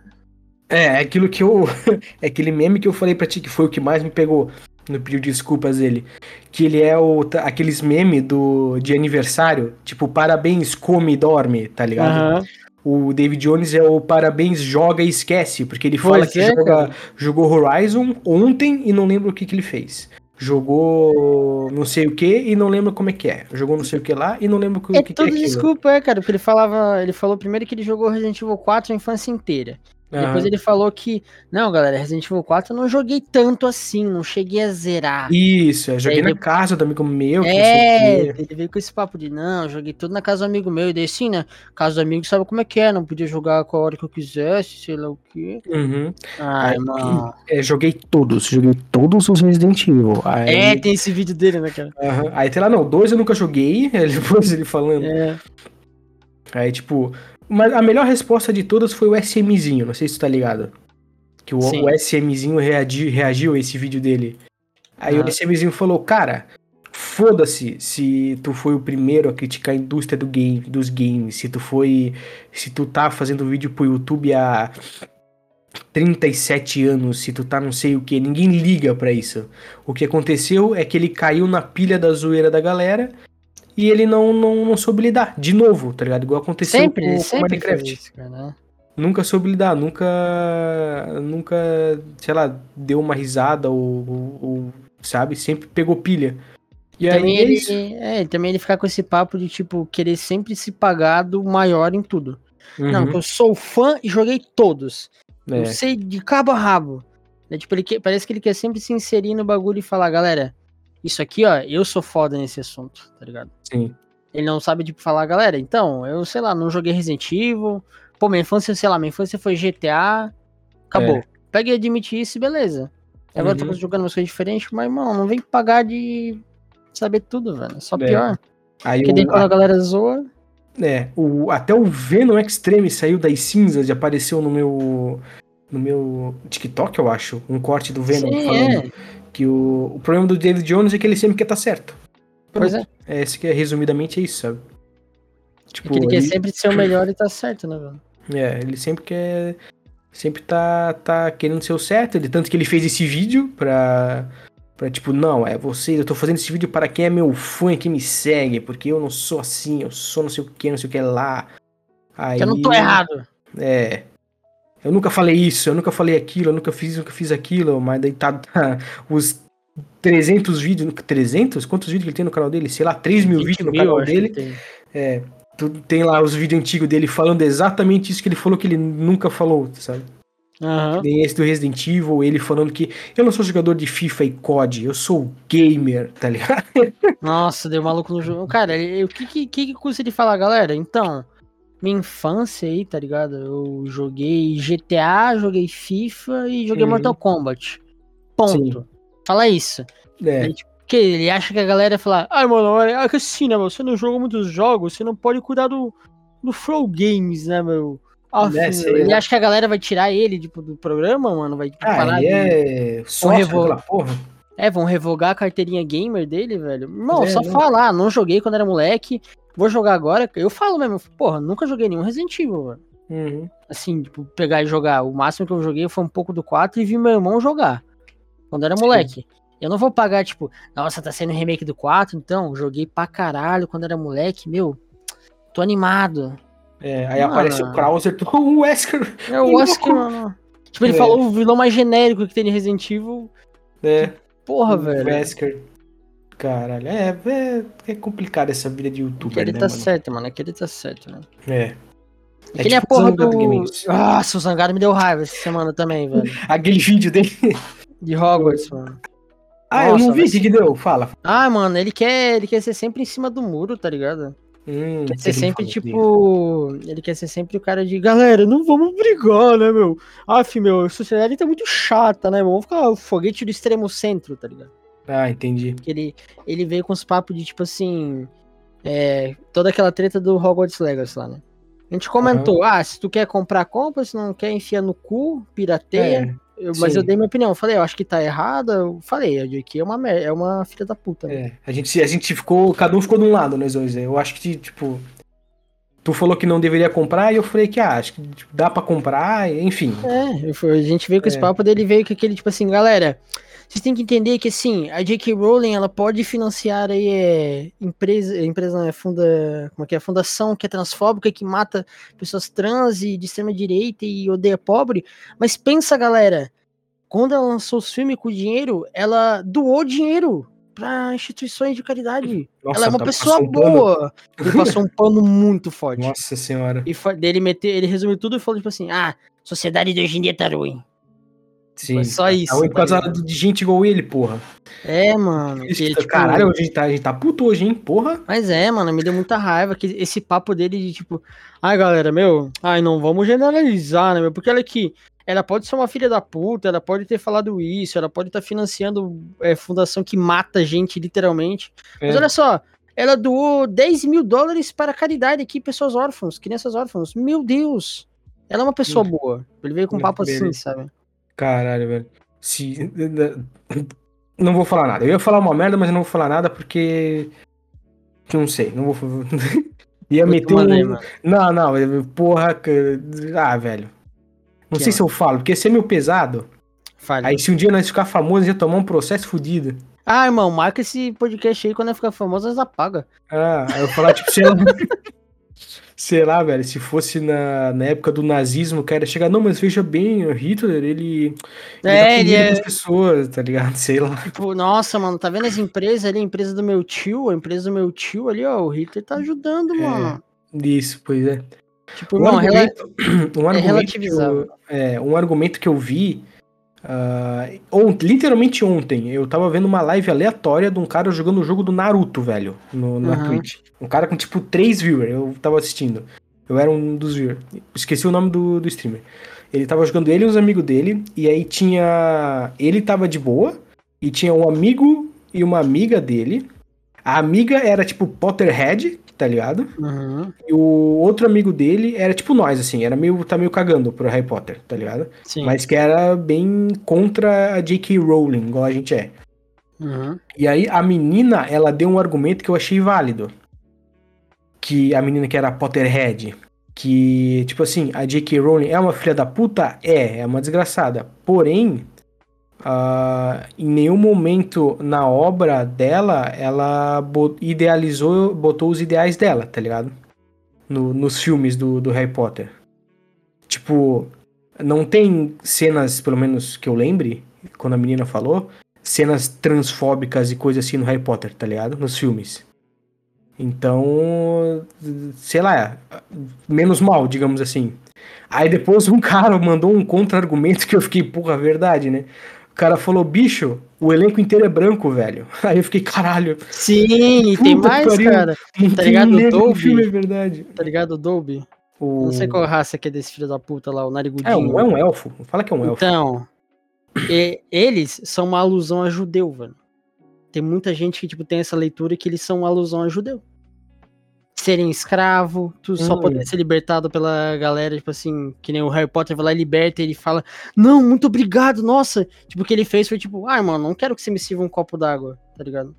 É, é aquilo que eu. É aquele meme que eu falei pra ti, que foi o que mais me pegou no pedido de desculpas dele. Que ele é o, aqueles memes do, de aniversário, tipo, parabéns, come e dorme, tá ligado? Aham. O David Jones é o parabéns, joga e esquece, porque ele fala Pois que é, joga, cara. jogou Horizon ontem e não lembra o que, que ele fez. Jogou não sei o que e não lembra como é que é. Jogou não sei o que lá e não lembra o que, É que, que é tudo desculpa, é, cara, porque ele falava, ele falou primeiro que ele jogou Resident Evil 4 a infância inteira. Depois ele falou que, não, galera, Resident Evil 4 eu não joguei tanto assim, não cheguei a zerar. Isso, eu joguei Aí na casa do amigo meu. que não É, sei o quê. ele veio com esse papo de não, joguei tudo na casa do amigo meu, e daí sim, né? Casa do amigo sabe como é que é, não podia jogar com a hora que eu quisesse, sei lá o quê. Uhum. Ai, Aí, mano. é, joguei todos, joguei todos os Resident Evil. Aí, É, tem esse vídeo dele, né, cara? aham. aí tem lá, não, dois eu nunca joguei, depois ele falando. É. Aí, tipo, mas a melhor resposta de todas foi o SMzinho, não sei se tu tá ligado. Que o, Sim. o SMzinho reagiu, reagiu a esse vídeo dele. Aí Ah. o SMzinho falou, cara, foda-se se tu foi o primeiro a criticar a indústria do game, dos games, se tu foi. Se tu tá fazendo vídeo pro YouTube há 37 anos, se tu tá não sei o que, ninguém liga pra isso. O que aconteceu é que ele caiu na pilha da zoeira da galera e ele não, não, não soube lidar. De novo, tá ligado? Igual aconteceu Sempre, com, com sempre Minecraft. foi isso, né? Nunca soube lidar, nunca. Nunca, sei lá, deu uma risada ou, ou- ou, sabe? Sempre pegou pilha. E também aí é ele, é, também ele ficar com esse papo de, tipo, querer sempre se pagar do maior em tudo. Não, Uhum, eu sou fã e joguei todos. é. Eu sei de cabo a rabo. É, tipo, ele quer- parece que ele quer sempre se inserir no bagulho e falar, galera, isso aqui, ó, eu sou foda nesse assunto, tá ligado? Sim. Ele não sabe, tipo, falar, galera, então, eu, sei lá, não joguei Resident Evil. Pô, minha infância, sei lá, minha infância foi GTA. Acabou. É. Pega e admite isso e beleza. Agora eu Uhum. tô jogando umas coisas diferentes, mas, irmão, não vem pagar de saber tudo, velho. É só É. pior. Aí Porque daí o, quando a galera zoa. é, o, até o Venom Extreme saiu das cinzas e apareceu no meu. No meu TikTok, eu acho. Um corte do Venom Sim, falando é. Que o, o problema do David Jones é que ele sempre quer estar certo. Pois é. É, esse que é resumidamente é isso, sabe? Tipo, Porque ele quer ele- sempre ser o melhor e tá certo, né, velho? É, ele sempre quer. Sempre tá, tá querendo ser o certo. Ele, tanto que ele fez esse vídeo pra. Pra tipo, não, é vocês, eu tô fazendo esse vídeo para quem é meu fã que me segue, porque eu não sou assim, eu sou não sei o que, não sei o que lá. Aí, Que eu não tô errado. É. Eu nunca falei isso, eu nunca falei aquilo, eu nunca fiz, nunca fiz aquilo, mas daí tá, tá os 300 vídeos, 300? Quantos vídeos que ele tem no canal dele? Sei lá, 3 mil 20 vídeos no mil, canal dele. tem. É, tem lá os vídeos antigos dele falando exatamente isso que ele falou que ele nunca falou, sabe? Aham. Nem esse do Resident Evil, ele falando que eu não sou jogador de FIFA e COD, eu sou gamer, tá ligado? Nossa, deu maluco no jogo. Cara, o que, que, que que custa de falar, galera? Então, minha infância aí, tá ligado? Eu joguei GTA, joguei FIFA e joguei Uhum. Mortal Kombat. Ponto. Sim. Fala isso. É, Porque ele acha que a galera ia falar, ai, mano, é que assim, né, meu? Você não joga muitos jogos, você não pode cuidar do, do Flow Games, né, meu? Ah, Né, filho, sei ele acha que a galera vai tirar ele tipo, do programa, mano? Vai tipo, ah, parar ele de- é sócio revol- porra. É, vão revogar a carteirinha gamer dele, velho. Irmão, É, só não. falar, não joguei quando era moleque, vou jogar agora. Eu falo mesmo, porra, nunca joguei nenhum Resident Evil, velho. Uhum. Assim, tipo, pegar e jogar. O máximo que eu joguei foi um pouco do 4 e vi meu irmão jogar. Quando era moleque. Eu não vou pagar, tipo, nossa, tá sendo remake do 4, então, joguei pra caralho quando era moleque, meu. Tô animado. É, aí Mano. aparece o Krauser, o Wesker, É o. Oscar, mano. Tipo, ele É. falou o vilão mais genérico que tem em Resident Evil. né? Porra, o velho. Wesker. Caralho, é, é, é complicado essa vida de Que youtuber, ele né, tá mano? certo, mano. É que ele tá certo, né? É. É que nem a tipo o porra do. Games. Nossa, o Zangado me deu raiva essa semana também, velho. Aquele vídeo dele. De Hogwarts, mano. Ah, eu Nossa, não vi, vai o que que deu? Fala. Ah, mano, ele quer, ele quer ser sempre em cima do muro, tá ligado? Hum, Quer ser sempre, tipo. Ele quer ser sempre o cara de. Galera, não vamos brigar, né, meu? Aff, meu, a sociedade tá muito chata, né, meu? Vamos ficar foguete do extremo centro, tá ligado? Ah, entendi. Porque ele, ele veio com os papos de, tipo assim. É, toda aquela treta do Hogwarts Legacy lá, né? A gente comentou, ah, se tu quer comprar, compra, se não quer, enfia no cu, pirateia. É, Eu- mas sim. eu dei minha opinião, eu falei, eu acho que tá errado, eu falei, a JK é uma, é uma filha da puta. né? É, a gente, a gente ficou, cada um ficou de um lado, nós dois. Eu acho que, tipo, tu falou que não deveria comprar e eu falei que, ah, acho que tipo, dá pra comprar, enfim. É, a gente veio com esse É. papo dele, veio com aquele, tipo assim, galera, vocês têm que entender que, assim, a J.K. Rowling, ela pode financiar aí, é, empresa, empresa não, é funda, como é que é, fundação que é transfóbica, que mata pessoas trans e de extrema direita e odeia pobre, mas pensa, galera, quando ela lançou os filmes com dinheiro, ela doou dinheiro pra instituições de caridade. Nossa, ela é uma tá- pessoa um boa. Ele passou um pano muito forte. Nossa senhora. E foi, dele meter, ele resumiu tudo e falou, tipo assim, ah, sociedade de hoje em dia tá ruim. Sim. Foi só isso, Tá ruim por causa tá ligado? de gente igual ele, porra. É, mano. Que, tá- tipo, Caralho, a gente, tá, a gente tá puto hoje, hein, porra. Mas é, mano, me deu muita raiva que esse papo dele de tipo, ai galera, meu, ai não vamos generalizar, né, meu? Porque olha aqui, ela pode ser uma filha da puta, ela pode ter falado isso, ela pode estar financiando é, fundação que mata gente, literalmente. Mas É. olha só, ela doou 10 mil dólares para caridade aqui, pessoas órfãos, crianças órfãos. Meu Deus! Ela é uma pessoa boa. Ele veio com um É, papo assim, sabe? Caralho, velho. Se... Não vou falar nada. Eu ia falar uma merda, mas eu não vou falar nada porque. Não sei, não vou. ia meter um. Não, não, porra. Ah, velho. Não que sei é? se eu falo, porque se é meio pesado. Fale. Aí se um dia nós ficar famoso, ia tomar um processo fodido. Ah, irmão, marca esse podcast aí quando eu ficar famoso, nós apaga. Ah, aí eu falar, tipo, sei lá. sei lá, velho, se fosse na, na época do nazismo, o cara chegar, não, mas veja bem, o Hitler, ele. É, ele, é. pessoas, tá ligado? Sei lá. Tipo, nossa, mano, tá vendo essa empresa ali, a empresa do meu tio, a empresa do meu tio ali, ó, o Hitler tá ajudando, é, mano. Isso, pois é. Tipo, um argumento, um é argumento é é, um argumento que eu vi Uh, literalmente ontem, eu tava vendo uma live aleatória de um cara jogando o jogo do Naruto, velho, no, na uhum. Twitch. Um cara com tipo 3 viewers, eu tava assistindo. Eu era um dos viewers. Esqueci o nome do, do streamer. Ele tava jogando ele e os amigos dele, e aí tinha. Ele tava de boa, e tinha um amigo e uma amiga dele. A amiga era tipo Potterhead, tá ligado? Uhum. E o outro amigo dele era tipo nós, assim, era meio, tá meio cagando pro Harry Potter, tá ligado? Sim. Mas que era bem contra a J.K. Rowling, igual a gente é. Uhum. E aí a menina, ela deu um argumento que eu achei válido. Que a menina que era Potterhead, que, tipo assim, a J.K. Rowling é uma filha da puta? É, é uma desgraçada. Porém, Uh, em nenhum momento na obra dela ela idealizou, botou os ideais dela, tá ligado? No, nos filmes do, do Harry Potter. Tipo, não tem cenas, pelo menos que eu lembre, quando a menina falou, cenas transfóbicas e coisas assim no Harry Potter, tá ligado? Nos filmes. Então, sei lá, menos mal, digamos assim. Aí depois um cara mandou um contra-argumento que eu fiquei, porra, verdade, né? O cara falou, bicho, o elenco inteiro é branco, velho. Aí eu fiquei, caralho. Sim, tem mais, cara. Tá ligado o Dolby? Filme, é verdade. Tá ligado o Dolby? O... Não sei qual raça que é desse filho da puta lá, o narigudinho. É, um, é um elfo. Fala que é um elfo. Então, e, eles são uma alusão a judeu, velho. Tem muita gente que, tipo, tem essa leitura que eles são uma alusão a judeu serem escravo, tu hum. só poder ser libertado pela galera, tipo assim, que nem o Harry Potter vai lá e liberta e ele fala, não, muito obrigado, nossa. Tipo, o que ele fez foi tipo, ah, mano, não quero que você me sirva um copo d'água, tá ligado?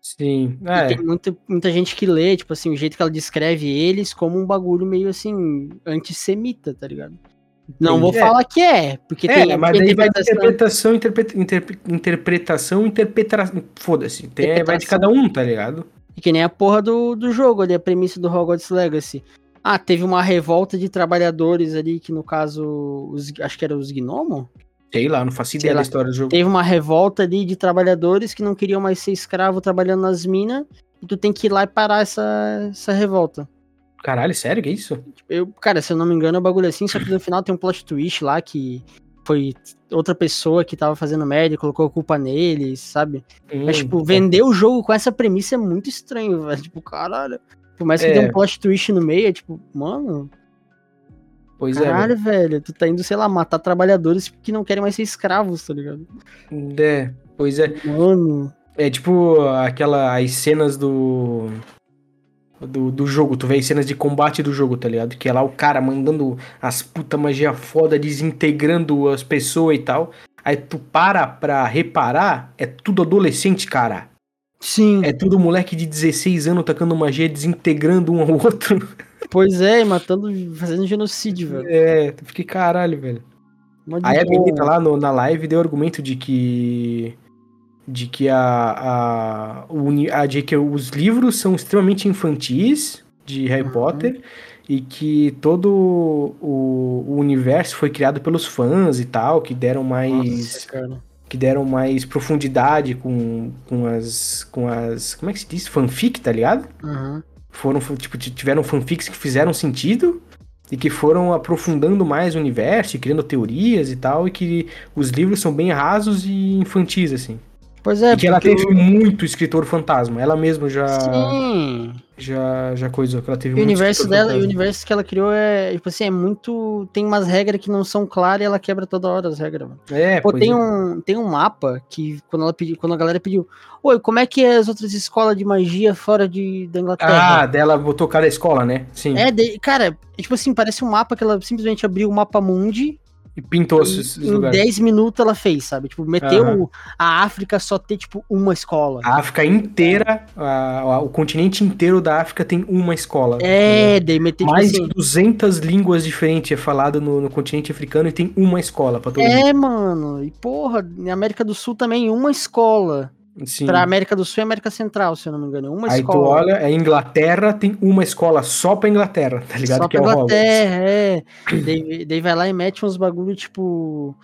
Sim, é. E tem muita, muita gente que lê, tipo assim, o jeito que ela descreve eles como um bagulho meio assim, antissemita, tá ligado? Não vou falar que é, porque é, tem. Mas daí vai interpretação, interpretação, interpretação, interpretação. Foda-se. Vai de cada um, tá ligado? E que nem a porra do, do jogo ali, a premissa do Hogwarts Legacy. Ah, teve uma revolta de trabalhadores ali, que no caso, os, acho que era os gnomos? Sei lá, não faço ideia da história do jogo. Teve uma revolta ali de trabalhadores que não queriam mais ser escravo trabalhando nas minas, e tu tem que ir lá e parar essa, essa revolta. Caralho, sério? Que é isso? Eu, cara, se eu não me engano, é um bagulho assim, só que no final tem um plot twist lá que foi outra pessoa que tava fazendo merda e colocou a culpa neles, sabe? Hum, Mas, tipo, vender o jogo com essa premissa é muito estranho, velho. Tipo, caralho. Por mais que é. dê um plot twist no meio, é tipo, mano. Pois caralho, é. Caralho, velho. Tu tá indo, sei lá, matar trabalhadores que não querem mais ser escravos, tá ligado? É, pois é. Mano. É tipo aquela. As cenas do do, do jogo. Tu vê as cenas de combate do jogo, tá ligado? Que é lá o cara mandando as puta magia foda, desintegrando as pessoas e tal. Aí tu para pra reparar, é tudo adolescente, cara. Sim. É tudo moleque de 16 anos tacando magia, desintegrando um ao outro. Pois é, matando, fazendo genocídio, velho. É, tu fiquei caralho, velho. Aí a menina lá no, na live deu argumento de que de que a, a, a, de que os livros são extremamente infantis de Harry uhum. Potter e que todo o, o, universo foi criado pelos fãs e tal, que deram mais Nossa, que deram mais profundidade com, com as com as como é que se diz fanfic, tá ligado? Uhum. Foram tipo tiveram fanfics que fizeram sentido e que foram aprofundando mais o universo, e criando teorias e tal, e que os livros são bem rasos e infantis assim. Pois é, e que ela teve muito escritor fantasma. Ela mesma já. Sim. Já, já coisou, que ela teve o muito universo dela, fantasma. o universo que ela criou é, tipo assim, é muito. Tem umas regras que não são claras e ela quebra toda hora as regras, mano. É, Pô, tem, é. um, tem um mapa que quando ela pediu, quando a galera pediu, oi, como é que é as outras escolas de magia fora de, da Inglaterra? Ah, dela botou cada escola, né? Sim. É, de, cara, é, tipo assim, parece um mapa que ela simplesmente abriu o mapa mundi E pintou esses em lugares. 10 minutos ela fez, sabe? Tipo, meteu a África só ter, tipo, uma escola. A África inteira, a- a- o continente inteiro da África tem uma escola. É, daí meteu, tipo Mais assim. de 200 línguas diferentes é falado no, no continente africano e tem uma escola pra todo mundo. É, mano. E porra, na América do Sul também, uma escola. Pra América do Sul e América Central, se eu não me engano. Uma Aí tu escola. olha, a Inglaterra tem uma escola só pra Inglaterra, tá ligado? Só que é pra Hogwarts. Inglaterra, é. daí, daí vai lá e mete uns bagulho, tipo.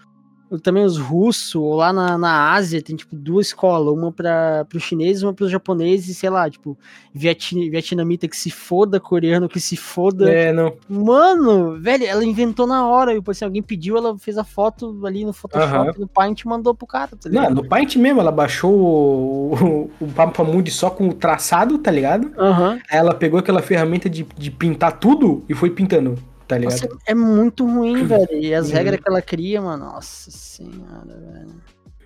Também os russos, ou lá na, na Ásia, tem tipo duas escolas, uma para os chineses, uma para os japoneses, sei lá, tipo, vietni, vietnamita que se foda, coreano que se foda. É, não. Mano, velho, ela inventou na hora. Tipo assim, alguém pediu, ela fez a foto ali no Photoshop, Aham. no Paint e mandou pro cara, tá Não, ligado? no Paint mesmo, ela baixou o, o, o Mapa Mundi só com o traçado, tá ligado? Aham. Aí ela pegou aquela ferramenta de, de pintar tudo e foi pintando, tá ligado? Nossa, é muito ruim, velho. E as Uhum. regras que ela cria, mano, nossa senhora, velho.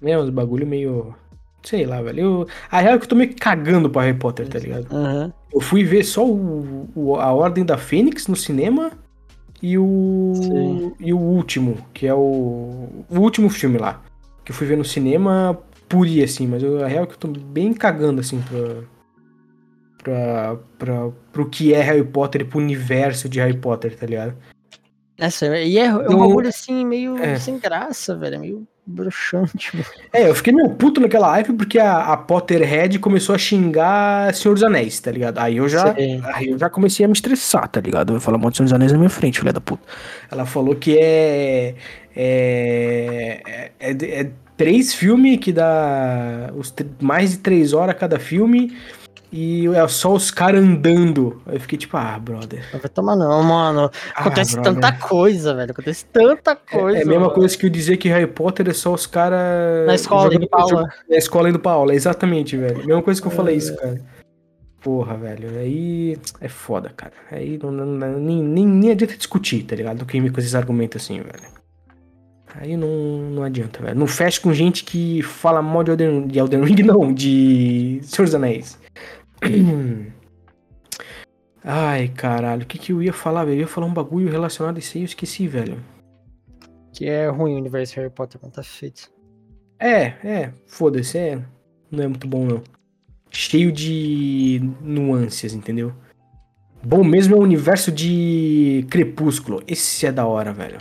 É, uns bagulho meio. Sei lá, velho. Eu, a real é que eu tô meio cagando pra Harry Potter, tá ligado? Aham. Eu fui ver só o, o- a Ordem da Fênix no cinema e o. Sim. E o último, que é o. O último filme lá. Que eu fui ver no cinema por ir, assim, mas eu, a real é que eu tô bem cagando, assim, pra. Pra, pra, pro que é Harry Potter e pro universo de Harry Potter, tá ligado? Essa, e é, é um bagulho assim, meio é. sem graça, velho. É meio broxante, mano. É, eu fiquei meio puto naquela hype porque a, a Potterhead começou a xingar Senhor dos Anéis, tá ligado? Aí eu já. Aí eu já comecei a me estressar, tá ligado? Eu vou falar mal de Senhor dos Anéis na minha frente, filha da puta. Ela falou que é. É. É, é- é três filmes que dá os mais de três horas cada filme. E é só os caras andando. Aí eu fiquei tipo, ah, brother. Não vai tomar não, mano. Acontece ah, tanta coisa, velho. Acontece tanta coisa. É a mesma mano. coisa que eu dizer que Harry Potter é só os caras. Na escola, indo pra aula. Na escola indo pra aula, exatamente, velho. Mesma coisa que eu falei É. isso, cara. Porra, velho. Aí é foda, cara. Aí não, não- não- nem, nem, nem adianta discutir, tá ligado? Com com esses argumentos assim, velho. Aí não, não adianta, velho. Não fecha com gente que fala mal de Elden, de Elden Ring, não, de Senhor dos Anéis. Ai, caralho, o que que eu ia falar, velho? Eu ia falar um bagulho relacionado a isso aí, eu esqueci, velho. Que é ruim o universo Harry Potter, mano. Tá feito. É, é, foda-se, é. Não é muito bom, não. Cheio de nuances, entendeu? Bom mesmo é o universo de Crepúsculo. Esse é da hora, velho.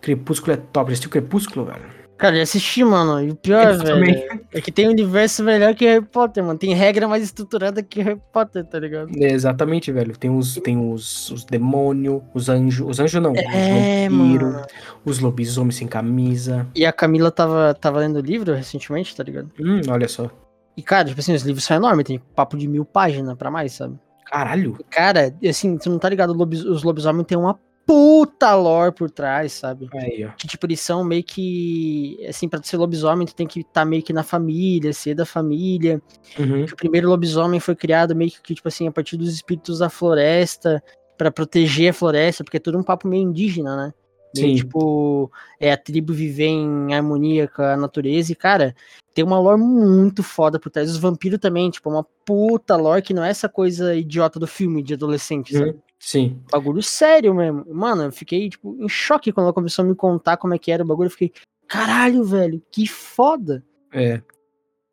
Crepúsculo é top. Já assistiu Crepúsculo, velho? Cara, já assisti, mano. E o pior, Eu velho, também. é que tem um universo melhor que Harry Potter, mano. Tem regra mais estruturada que Harry Potter, tá ligado? É, exatamente, velho. Tem os, tem os, os demônios, os anjos. Os anjos não, É, os vampiros, os lobisomens sem camisa. E a Camila tava, tava lendo o livro recentemente, tá ligado? Hum, olha só. E, cara, tipo assim, os livros são enormes, tem papo de mil páginas pra mais, sabe? Caralho. Cara, assim, tu não tá ligado, os lobisomens tem uma puta lore por trás, sabe? Aí. Que, tipo, eles são meio que. Assim, pra ser lobisomem, tu tem que estar meio que na família, ser da família. Uhum. O primeiro lobisomem foi criado meio que, tipo assim, a partir dos espíritos da floresta, pra proteger a floresta, porque é tudo um papo meio indígena, né? Meio, Sim. tipo, é a tribo viver em harmonia com a natureza. E, cara, tem uma lore muito foda por trás. Os vampiros também, tipo, uma puta lore que não é essa coisa idiota do filme de adolescente, Uhum. sabe? Sim. Bagulho sério mesmo. Mano, eu fiquei, tipo, em choque quando ela começou a me contar como é que era o bagulho. Eu fiquei, caralho, velho, que foda. É.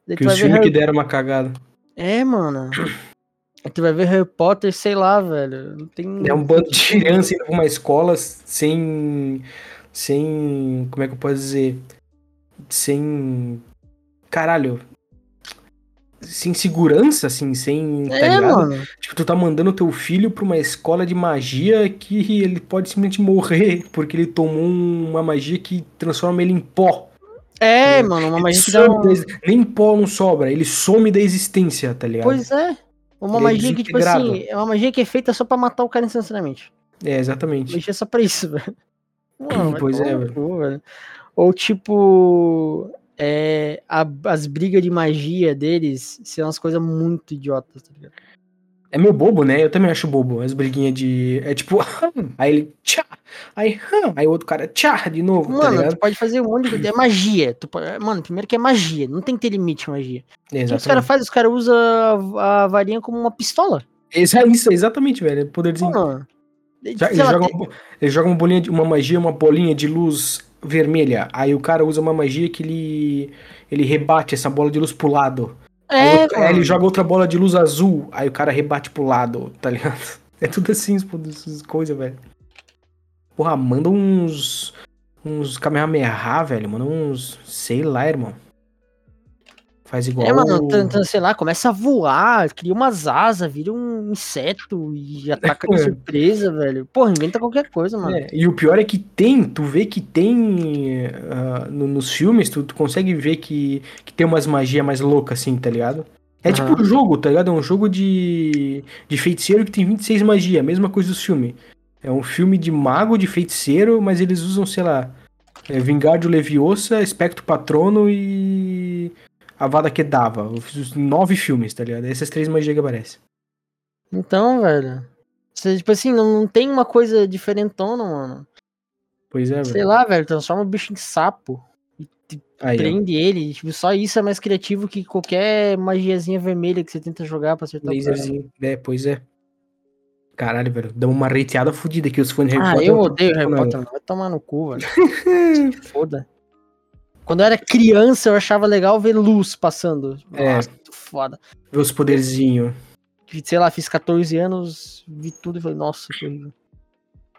Daí Que os filmes que Harry... deram uma cagada. É, mano. Tu vai ver Harry Potter, sei lá, velho. Não tem. É um bando de criança indo pra uma escola sem. Sem. Como é que eu posso dizer? Sem. Caralho. Sem segurança, assim, sem. Tá É, ligado? mano. Tipo, tu tá mandando teu filho pra uma escola de magia que ele pode simplesmente morrer porque ele tomou uma magia que transforma ele em pó. É, mano, uma Ele magia que dá um... Nem pó não sobra, ele some da existência, tá ligado? Pois é. Uma Ele é magia que, tipo assim, é uma magia que é feita só pra matar o cara instantaneamente. É, exatamente. Magia só pra isso, velho. Mano, Pois é, cu, velho. Ou tipo. É, a- as brigas de magia deles são umas coisas muito idiotas, tá ligado? É meio bobo, né? Eu também acho bobo. As briguinhas de. É tipo. aí ele. Tchá! Aí. hum, Aí o outro cara. Tchá! De novo, tá Mano, ligado? tu pode fazer um monte de. É magia. Tu pode- Mano, primeiro que é magia. Não tem que ter limite magia. O que os Exatamente. caras fazem? Os caras usam a, a varinha como uma pistola. Isso, é isso, exatamente, velho. Poderzinho. Mano, ele, joga uma, ele joga uma bolinha de uma magia, uma bolinha de luz vermelha. Aí o cara usa uma magia que ele ele rebate essa bola de luz pro lado. É, ele joga outra bola de luz azul, aí o cara rebate pro lado, tá ligado? É tudo assim, essas coisas, velho. Porra, manda uns uns Kamehameha, velho, manda uns, sei lá, irmão. Faz igual. É, mano, sei lá, começa a voar, cria umas asas, vira um inseto e ataca de surpresa, velho. Porra, inventa qualquer coisa, mano. É, e o pior é que tem, tu vê que tem uh, no, nos filmes, tu, tu, consegue ver que, que tem umas magias mais loucas, assim, tá ligado? É uhum. tipo um jogo, tá ligado? É um jogo de, de feiticeiro que tem 26 magia, mesma coisa dos filmes. É um filme de mago, de feiticeiro, mas eles usam, sei lá, é, Vingardio Leviosa, Espectro Patrono e Avada Kedavra. Os nove filmes, tá ligado? Essas três magias que aparecem. Então, velho. Você, tipo assim, não, não tem uma coisa diferentona, mano. Pois é, velho. Sei lá, velho, transforma o bicho em sapo. E Aí, prende ó. ele. Tipo, só isso é mais criativo que qualquer magiazinha vermelha que você tenta jogar pra acertar Laserzinho. É, pois é. Caralho, velho. Deu uma rateada fodida aqui os fãs de Harry ah, Potter. Ah, eu odeio Harry Potter, Vai tomar no cu, velho. Foda. Quando eu era criança, eu achava legal ver luz passando. É. Nossa, foda. Ver os poderzinhos. Sei lá, fiz 14 anos, vi tudo e falei, nossa, que horrível.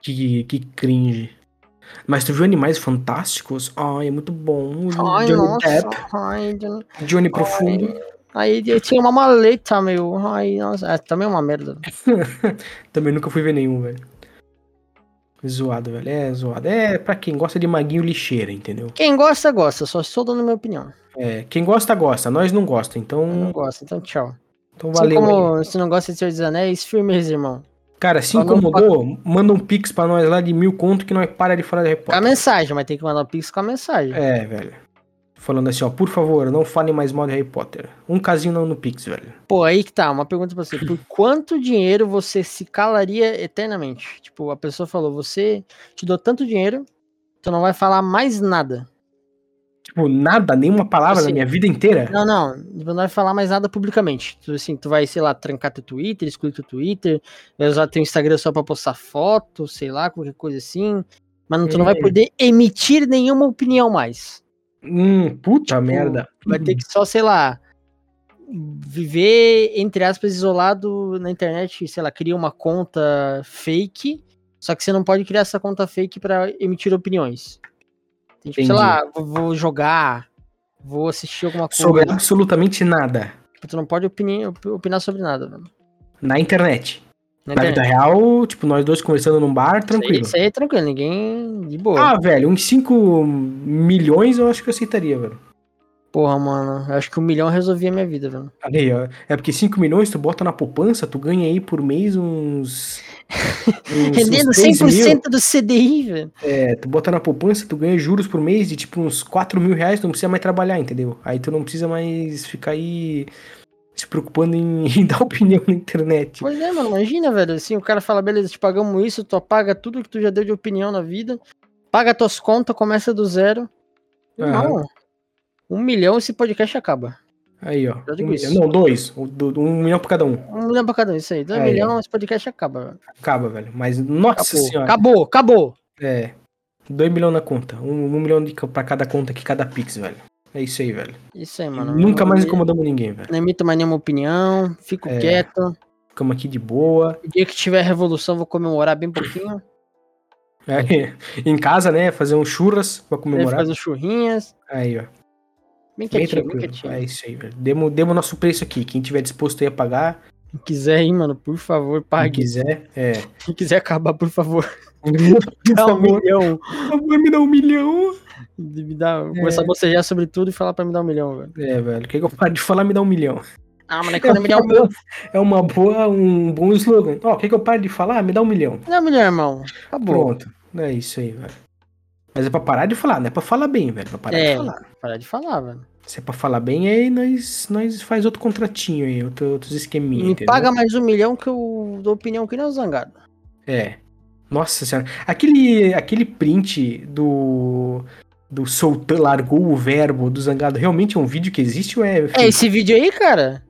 Que, que cringe. Mas tu viu Animais Fantásticos? Ai, é muito bom. Ai, Johnny nossa. Depp. Ai, Johnny... Johnny Profundo. Ai. Aí eu tinha uma maleta, meu. Ai, nossa, é, também é uma merda. também nunca fui ver nenhum, velho. Zoado, velho. É zoado. É pra quem gosta de maguinho lixeira, entendeu? Quem gosta, gosta. Só estou dando minha opinião. É, quem gosta, gosta. Nós não gosta, então. Eu não gosta, então tchau. Então valeu. Assim como se não gosta de Senhor dos Anéis, firmeza, irmão. Cara, se incomodou, manda um pix pra nós lá de mil conto que nós para de falar de repórter. Com a mensagem, mas tem que mandar um pix com a mensagem. É, velho falando assim, ó, por favor, não fale mais mal de Harry Potter. Um casinho não no Pix, velho. Pô, aí que tá, uma pergunta pra você. Por quanto dinheiro você se calaria eternamente? Tipo, a pessoa falou, você te dou tanto dinheiro, tu não vai falar mais nada. Tipo, nada, nenhuma palavra assim, na minha vida inteira? Não, não, não vai falar mais nada publicamente. Tu, assim, tu vai, sei lá, trancar teu Twitter, excluir teu Twitter, vai usar teu Instagram só pra postar foto, sei lá, qualquer coisa assim. Mas tu não vai hum. poder emitir nenhuma opinião mais. Hum, puta tipo, merda. Vai ter que só, sei lá, viver, entre aspas, isolado na internet, sei lá, cria uma conta fake, só que você não pode criar essa conta fake para emitir opiniões. Tipo, sei lá, vou jogar, vou assistir alguma coisa. Sobre absolutamente nada. Tipo, tu não pode opinar, opinar sobre nada, mano. Na internet. Na, vida real, tipo, nós dois conversando num bar, tranquilo. Isso aí, é tranquilo, ninguém de boa. Ah, velho, uns 5 milhões eu acho que eu aceitaria, velho. Porra, mano, eu acho que um milhão resolvia a minha vida, velho. Aí, ó. É porque 5 milhões tu bota na poupança, tu ganha aí por mês uns. uns Rendendo uns 100% mil. do CDI, velho. É, tu bota na poupança, tu ganha juros por mês de tipo uns 4 mil reais, tu não precisa mais trabalhar, entendeu? Aí tu não precisa mais ficar aí se preocupando em, em, dar opinião na internet. Pois é, mano, imagina, velho, assim, o cara fala, beleza, te pagamos isso, tu apaga tudo que tu já deu de opinião na vida, paga tuas contas, começa do zero. Não, um milhão esse podcast acaba. Aí, ó. Um milhão, não, dois. Um, um, milhão pra cada um. Um milhão pra cada um, isso aí. Dois aí, milhões, esse podcast acaba, velho. Acaba, velho. Mas, nossa acabou, senhora. Acabou, acabou. É. Dois milhões na conta. Um, um milhão de, pra cada conta aqui, cada pix, velho. É isso aí, velho. Isso aí, mano. Nunca mais incomodamos ninguém, velho. Não emito mais nenhuma opinião, fico é, quieto. Ficamos aqui de boa. O dia que tiver revolução, vou comemorar bem pouquinho. É, em casa, né? Fazer um churras pra comemorar. Fazer churrinhas. Aí, ó. Bem quietinho, bem, bem quietinho. É isso aí, velho. Demos, demos nosso preço aqui. Quem tiver disposto aí a pagar. Quem quiser ir, mano, por favor, pague. Quem quiser, é. Quem quiser acabar, por favor. Dá um milhão. Por favor, me dá um milhão. Me dá, é. Começar a bocejar sobre tudo e falar pra me dar um milhão, velho. É, velho. O que, que eu paro de falar me dá um milhão? Ah, mas é quando é, me dá um milhão. É uma boa, um bom slogan. Ó, oh, o que, que eu paro de falar? Me dá um milhão. Me dá um milhão, irmão. Acabou. Pronto. É isso aí, velho. Mas é pra parar de falar, não é pra falar bem, velho. É pra parar é, de falar. Parar de falar, velho. Se é pra falar bem, aí nós, nós faz outro contratinho aí, outro, outros esqueminhos. Me entendeu? paga mais um milhão que eu dou opinião que nem o Zangado. É. Nossa senhora. Aquele, aquele print do do soltando, largou o verbo do Zangado realmente é um vídeo que existe ou é. É esse vídeo aí, cara?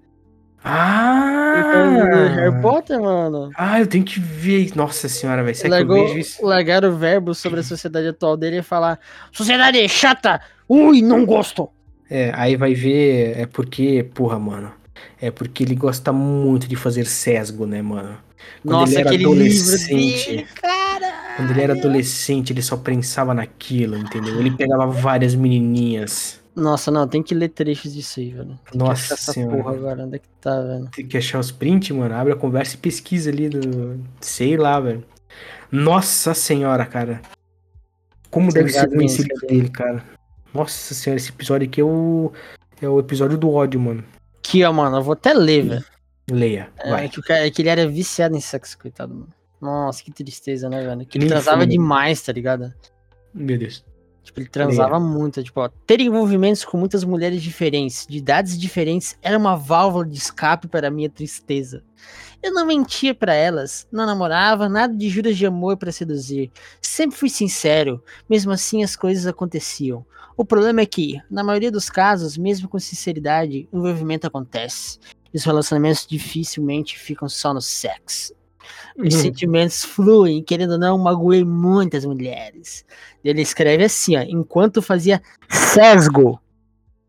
Ah! Harry Potter, mano. Ah, eu tenho que ver. Nossa senhora, velho. Será Largou, que eu vejo isso? largaram o verbo sobre a sociedade atual dele e falar: Sociedade é chata! Ui, não gosto! É, aí vai ver. É porque, porra, mano. É porque ele gosta muito de fazer sesgo, né, mano? Quando Nossa, ele era aquele livro adolescente. dele, cara! Quando ele era adolescente, ele só pensava naquilo, entendeu? Ele pegava várias menininhas. Nossa, não, tem que ler trechos disso aí, velho. Tem que Nossa essa senhora. porra agora, onde é que tá, velho? Tem que achar os prints, mano. Abre a conversa e pesquisa ali do. Sei lá, velho. Nossa senhora, cara. Como Tô deve ser livro ali. dele, cara. Nossa senhora, esse episódio aqui é o. É o episódio do ódio, mano. Aqui, ó, mano, eu vou até ler, velho. Leia, É, vai. que, o cara, é que ele era viciado em sexo, coitado, mano. Nossa, que tristeza, né, velho? Que ele Nem transava demais, tá ligado? Meu Deus. Tipo, ele transava muito. Tipo, ó, ter envolvimentos com muitas mulheres diferentes, de idades diferentes, era uma válvula de escape para a minha tristeza. Eu não mentia pra elas, não namorava, nada de juras de amor pra seduzir. Sempre fui sincero, mesmo assim as coisas aconteciam. O problema é que, na maioria dos casos, mesmo com sinceridade, o envolvimento acontece. E os relacionamentos dificilmente ficam só no sexo. Os Uhum. sentimentos fluem, querendo ou não, magoei muitas mulheres. Ele escreve assim, ó, enquanto fazia sesgo,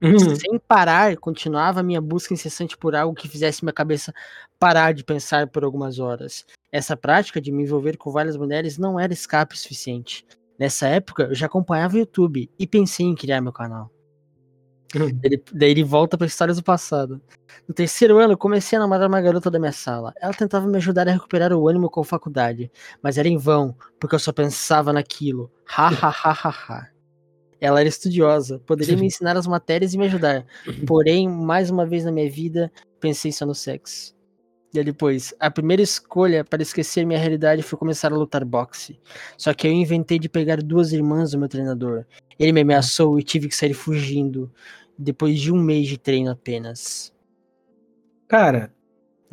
Uhum. sem parar, continuava a minha busca incessante por algo que fizesse minha cabeça parar de pensar por algumas horas. Essa prática de me envolver com várias mulheres não era escape suficiente. Nessa época, eu já acompanhava o YouTube e pensei em criar meu canal. Uhum. Ele- daí ele volta para histórias do passado. No terceiro ano, comecei a namorar uma garota da minha sala. Ela tentava me ajudar a recuperar o ânimo com a faculdade, mas era em vão, porque eu só pensava naquilo. Ha ha ha ha ha. Ela era estudiosa, poderia me ensinar as matérias e me ajudar. Porém, mais uma vez na minha vida, pensei só no sexo. E depois, a primeira escolha para esquecer minha realidade foi começar a lutar boxe. Só que eu inventei de pegar duas irmãs do meu treinador. Ele me ameaçou e tive que sair fugindo. Depois de um mês de treino apenas. Cara,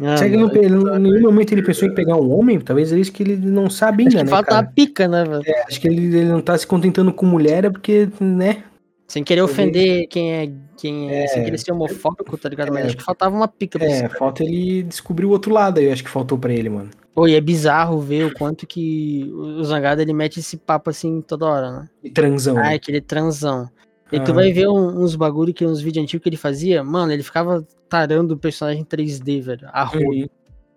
Ah, será que não, ele em nenhum momento ele pensou em pegar um homem? Talvez é isso que ele não sabe acho ainda, que né, falta cara? uma pica, né? É, acho que ele, ele não tá se contentando com mulher, é porque, né? Sem querer ofender quem é. Quem é, É. sem querer ser homofóbico, tá ligado? Mas É. acho que faltava uma pica pra É, esse falta ele descobrir o outro lado aí, eu acho que faltou pra ele, mano. Pô, e é bizarro ver o quanto que o Zangado ele mete esse papo assim toda hora, né? E transão. Ah, né? aquele transão. E tu Aham. vai ver uns bagulho que uns vídeos antigos que ele fazia, mano, ele ficava tarando o personagem 3D, velho. A roda, Uhum.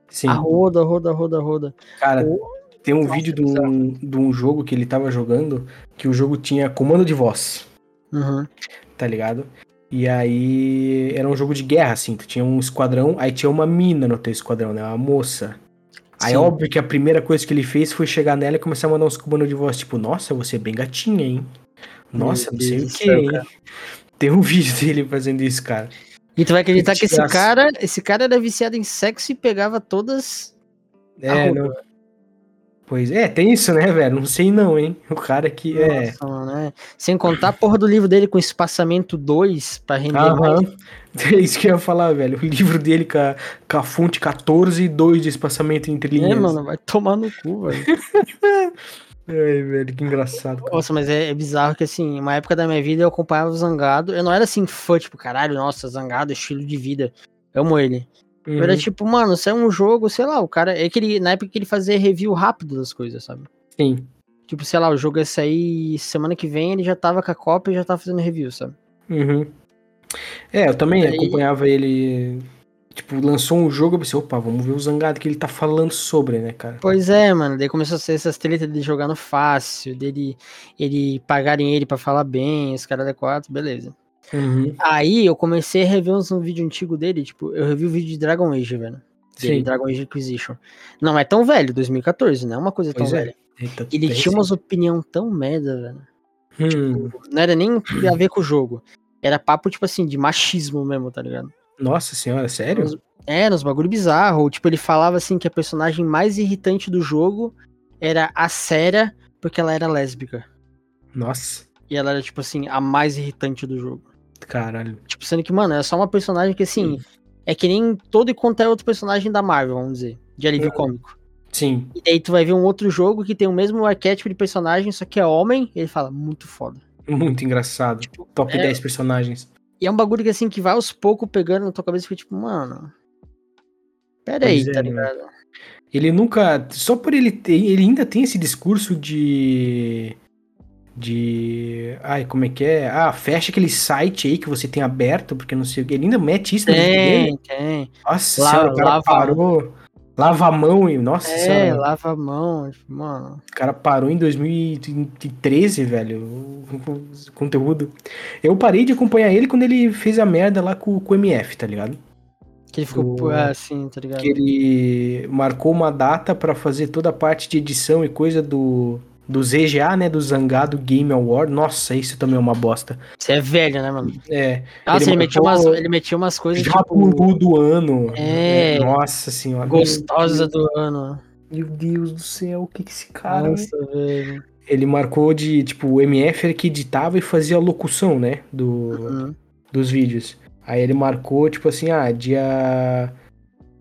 Sim, a roda, roda, roda, roda. cara, O- tem um Nossa, vídeo de um, de um jogo que ele tava jogando, que o jogo tinha comando de voz, Uhum. tá ligado? E aí era um jogo de guerra, assim, tu tinha um esquadrão, aí tinha uma mina no teu esquadrão, né? Uma moça. Aí Sim. óbvio que a primeira coisa que ele fez foi chegar nela e começar a mandar uns comandos de voz, tipo, nossa, você é bem gatinha, hein? Nossa, Meu não sei Deus o do que, céu, hein? cara. Tem um vídeo dele fazendo isso, cara. E tu vai acreditar Que que esse cara, esse cara era viciado em sexo e pegava todas. É, não. Pois é, tem isso, né, velho? Não sei não, hein? O cara que é. Nossa, mano, é. Sem contar a porra do livro dele com espaçamento 2 pra render mais. Aham. É isso que eu ia falar, velho. O livro dele com a, com a fonte 14 e 2 de espaçamento entre linhas. É, mano, vai tomar no cu, velho. Ai, velho, que engraçado. cara. Nossa, mas é, é bizarro que, assim, uma época da minha vida eu acompanhava o Zangado. Eu não era assim fã, tipo, caralho, nossa, Zangado, estilo de vida. Amo ele. Era Uhum, tipo, mano, se é um jogo, sei lá, o cara. É que ele, na época que ele fazia review rápido das coisas, sabe? Sim. Tipo, sei lá, o jogo ia sair semana que vem, ele já tava com a cópia e já tava fazendo review, sabe? Uhum. É, eu também aí- acompanhava ele. Tipo, lançou um jogo, eu pensei, opa, vamos ver o zangado que ele tá falando sobre, né, cara? Pois é, mano. Daí começou a ser essas tretas dele jogando fácil, dele ele pagarem ele pra falar bem, os caras da 4, beleza. Uhum. Aí eu comecei a rever uns um vídeo antigo dele, tipo, eu revi o vídeo de Dragon Age, velho. Dele, Sim. Dragon Age Inquisition. Não é tão velho, 2014, não é uma coisa tão Pois é. velha. Eita, Ele tinha umas opinião tão merda, velho. Hum, Não era nem a ver com o jogo. Era papo, tipo assim, de machismo mesmo, tá ligado? Nossa senhora, sério? Uns- É, nos bagulho bizarro. Tipo, ele falava assim que a personagem mais irritante do jogo era a Sera, porque ela era lésbica. Nossa, E ela era, tipo assim, a mais irritante do jogo. Caralho. Tipo, sendo que, mano, é só uma personagem que, assim, é que nem todo e qualquer outro personagem da Marvel, vamos dizer, de alívio cômico. Sim. E daí tu vai ver um outro jogo que tem o mesmo arquétipo de personagem, só que é homem, e ele fala, muito foda. Muito engraçado. Top é- 10 personagens. E é um bagulho que, assim, que vai aos poucos pegando na tua cabeça e fica tipo, mano, Pera aí, é, tá ligado? Ele nunca. Só por ele ter. Ele ainda tem esse discurso de. De. Ai, como é que é? Ah, fecha aquele site aí que você tem aberto, porque não sei o que. Ele ainda mete isso no. Tem, tem. Nossa senhora, o cara lava- parou. Lava a mão e. Nossa É, senhora. lava a mão, mano. O cara parou em 2013, velho. O o conteúdo. Eu parei de acompanhar ele quando ele fez a merda lá com, com o MF, tá ligado? Que ele ficou Do- assim, tá ligado? Que ele marcou uma data pra fazer toda a parte de edição e coisa do, do ZGA, né? Do Zangado Game Award. Nossa, isso também é uma bosta. Você é velho, né, mano? É. Nossa, Ele ele, metia umas, ele metia umas coisas, tipo, Jaburu do ano. É. Nossa senhora. gostosa do ano. Meu Deus do céu, o que que esse cara. Nossa, velho. Ele marcou de, tipo, o MF era que editava e fazia a locução, né? Do, Uhum. dos vídeos. Aí ele marcou, tipo assim, ah, dia.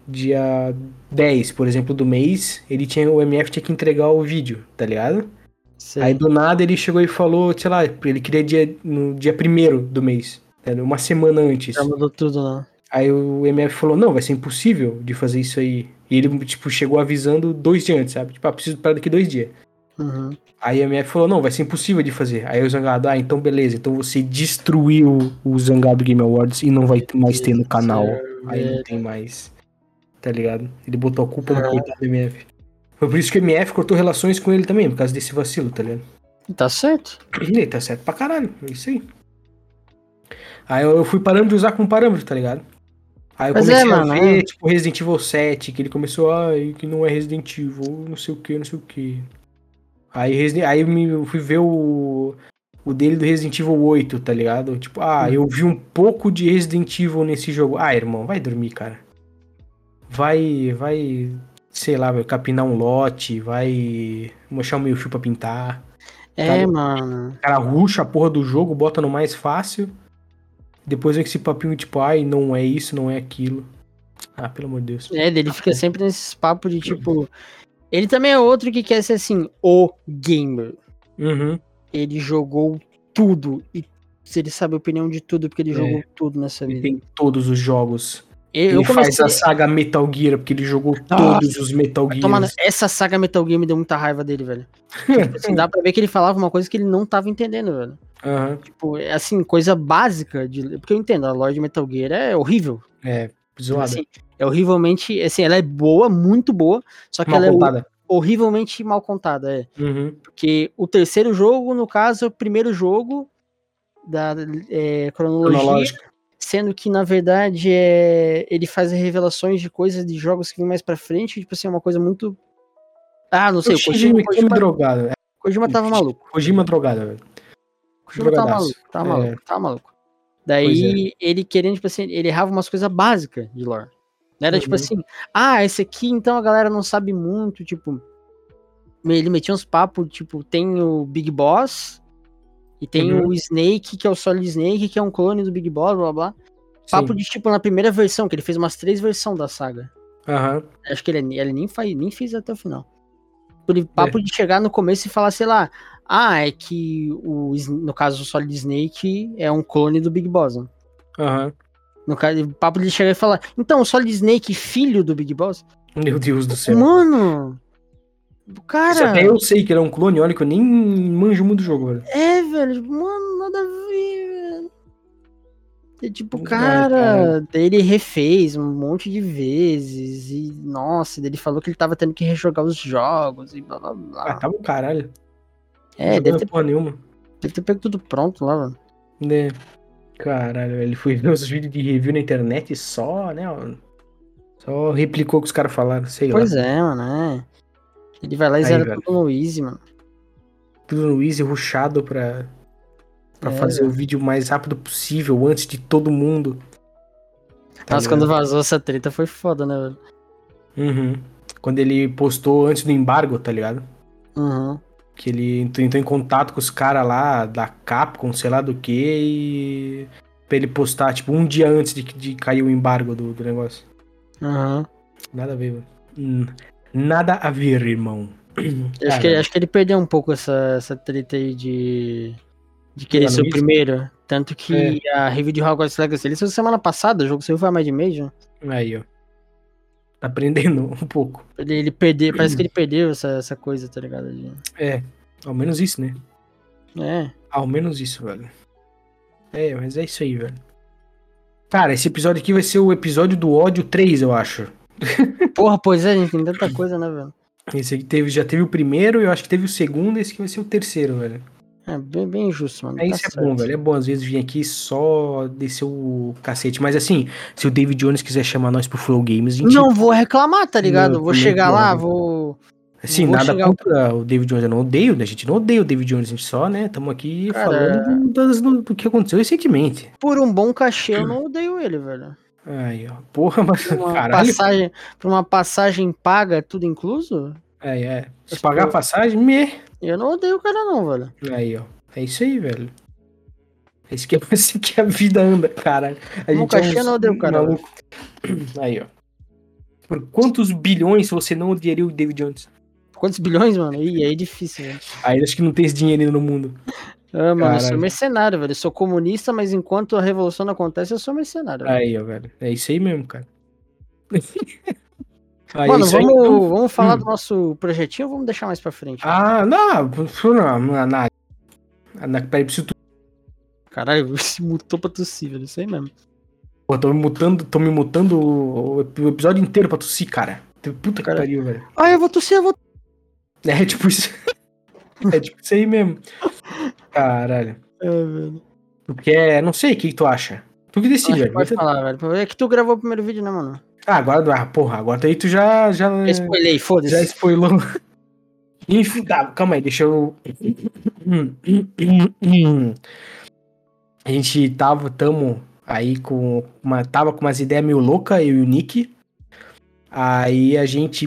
Dia 10, por exemplo, do mês, ele tinha. O MF tinha que entregar o vídeo, tá ligado? Sei. Aí do nada ele chegou e falou, sei lá, ele queria dia, no dia primeiro do mês. né, Uma semana antes. Já mudou tudo, né? Aí o MF falou, não, vai ser impossível de fazer isso aí. E ele, tipo, chegou avisando dois dias antes, sabe? Tipo, ah, preciso para daqui dois dias. Uhum. Aí a MF falou, não, vai ser impossível de fazer. Aí o Zangado, ah, então beleza, então você destruiu o Zangado Game Awards e não vai mais ter no canal. Aí não tem mais. Tá ligado? Ele botou a culpa no Ah. coitado do MF. Foi por isso que o MF cortou relações com ele também, por causa desse vacilo, tá ligado? Tá certo. Ele tá certo pra caralho, é isso aí. Aí eu eu fui parando de usar como parâmetro, tá ligado? Aí eu Mas comecei é, a mano, ver, é. tipo, Resident Evil 7, que ele começou, ai, que não é Resident Evil, não sei o que, não sei o que. Aí, Resident- aí eu me- eu fui ver o, o dele do Resident Evil 8, tá ligado? Tipo, ah, eu vi um pouco de Resident Evil nesse jogo. Ah, irmão, vai dormir, cara. Vai, vai, sei lá, vai capinar um lote, vai mostrar um meio fio pra pintar. É, Tá. mano. O cara ruxa a porra do jogo, bota no mais fácil. Depois vem esse papinho tipo, ai, não é isso, não é aquilo. Ah, pelo amor de Deus. É, ele fica sempre nesses papos de tipo. Ele também é outro que quer ser assim, o gamer. Uhum. Ele jogou tudo. E ele sabe a opinião de tudo, porque ele É. jogou tudo nessa Ele vida. tem todos os jogos. Eu, Ele eu faz comecei. a saga Metal Gear, porque ele jogou Nossa, todos os Metal tomar Gears. Essa saga Metal Gear me deu muita raiva dele, velho. Tipo assim, dá pra ver que ele falava uma coisa que ele não tava entendendo, velho. Aham. Tipo, é assim, coisa básica de. Porque eu entendo, a lore de Metal Gear é horrível. É, zoada. Assim, é horrivelmente. Assim, ela é boa, muito boa, só que Mal ela contada. é horrivelmente mal contada, é. Uhum. Porque o terceiro jogo, no caso, é o primeiro jogo da é, cronologia, Cronológico. Sendo que, na verdade, é, ele faz revelações de coisas de jogos que vêm mais pra frente, tipo assim, é uma coisa muito. Ah, não sei, O Kojima, Mikami Kojima, drogado. É, Kojima tava maluco. Kojima drogado, velho. Kojima tava maluco, tava É. maluco, tava maluco. Daí, ele querendo, tipo assim, ele errava umas coisas básicas de lore. Era tipo Uhum. assim, ah, esse aqui então a galera não sabe muito, tipo. Ele metia uns papos, tipo, tem o Big Boss e tem Uhum. o Snake, que é o Solid Snake, que é um clone do Big Boss, blá blá. Papo Sim. de tipo na primeira versão, que ele fez umas três versões da saga. Aham. Acho que ele, ele nem, faz, nem fez até o final. Por papo de chegar no começo e falar, sei lá, ah, é que o, no caso o Solid Snake é um clone do Big Boss. né? Aham. No caso, papo de chegar e falar, então o Solid Snake, filho do Big Boss? Meu Deus do céu. Mano! Isso Cara, até eu sei que ele é um clone, olha que eu nem manjo muito do jogo, velho. é, velho, mano, nada a ver, tipo, Ai, cara, ele refez um monte de vezes e, nossa, ele falou que ele tava tendo que rejogar os jogos e blá blá blá. Ah, tá bom caralho. é, Não deve ter, porra nenhuma. deve ter pego tudo pronto lá, mano. Né? Caralho, ele foi ver os vídeos de review na internet e só, né? Só replicou o que os caras falaram, sei Pois lá. é, mano, é. Ele vai lá e Aí, zera velho. tudo no Easy, mano. Tudo no easy, rushado pra, pra É, fazer o vídeo o mais rápido possível, antes de todo mundo. Tá Nossa, ligado? quando vazou essa treta foi foda, né, velho? Uhum. Quando ele postou antes do embargo, tá ligado? Uhum. Que ele entrou, entrou em contato com os caras lá da Capcom, sei lá do que, e. Pra ele postar, tipo, um dia antes de, de cair o embargo do, do negócio. Uhum. Nada a ver, mano. Hum, Nada a ver, irmão. Acho, que, acho que ele perdeu um pouco essa, essa treta aí de, de querer ser o primeiro. Tanto que a review de Hogwarts Legacy ele saiu semana passada, o jogo saiu faz mais de mês já. Aí, ó. Tá aprendendo um pouco. Ele, ele perdeu, parece que ele perdeu essa, essa coisa, tá ligado? É, ao menos isso, né? É. Ao menos isso, velho. É, mas é isso aí, velho. Cara, esse episódio aqui vai ser o episódio do ódio 3, eu acho. Porra, pois é, gente, tem tanta coisa, né, velho? Esse aqui teve, já teve o primeiro, eu acho que teve o segundo, esse aqui vai ser o terceiro, velho. É bem, bem injusto, mano. É tá isso é certo. bom, velho. É bom às vezes vir aqui só descer o cacete. Mas assim, se o David Jones quiser chamar nós pro Flow Games, a gente. Não vou reclamar, tá ligado? Não, vou chegar não, lá, vou. Assim, vou nada contra o David Jones. Eu não odeio, né? A gente não odeia o David Jones, a gente só, né? Estamos aqui Cara, falando das- do, do que aconteceu recentemente. Por um bom cachê, eu não odeio ele, velho. Aí, ó. Porra, mas. Uma, Caralho. passagem, por uma passagem paga, tudo incluso, É, é. Se pagar a passagem, me. Eu não odeio o cara, não, velho. Aí, ó. É isso aí, velho. É isso que, é assim que a vida anda, cara. A gente é uns não odeio o cara, maluco. Aí, ó. Por quantos bilhões você não odiaria o David Jones? Quantos bilhões, mano? Ih, aí é difícil, velho. Aí acho que não tem esse dinheiro no mundo. Ah, mano, eu sou mercenário, velho. Eu sou comunista, mas enquanto a revolução não acontece, eu sou mercenário. velho. Aí, ó, velho. É isso aí mesmo, cara. Aí, Mano, vamos, então. vamos falar Hum. do nosso projetinho ou vamos deixar mais pra frente? Ah, não, não, não, não. Na, peraí, preciso. Caralho, se mutou pra tossir, velho. Isso aí mesmo. Pô, tô me mutando, tô me mutando o, o episódio inteiro pra tossir, cara. Puta que Cara. pariu, velho. Ah, eu vou tossir, eu vou. É tipo isso. é tipo isso aí mesmo. Caralho. É, velho. Porque é, não sei, o que, que tu acha? Tu que decide, que velho. pode falar, velho. É que tu gravou o primeiro vídeo, né, mano? Ah, agora, ah, porra, agora aí tu já. Já, Eu spoilei, já foda-se. spoilou. Enfim, tá, calma aí, deixa eu. A gente tava, tamo aí com uma. Tava com umas ideias meio loucas, eu e o Nick. Aí a gente,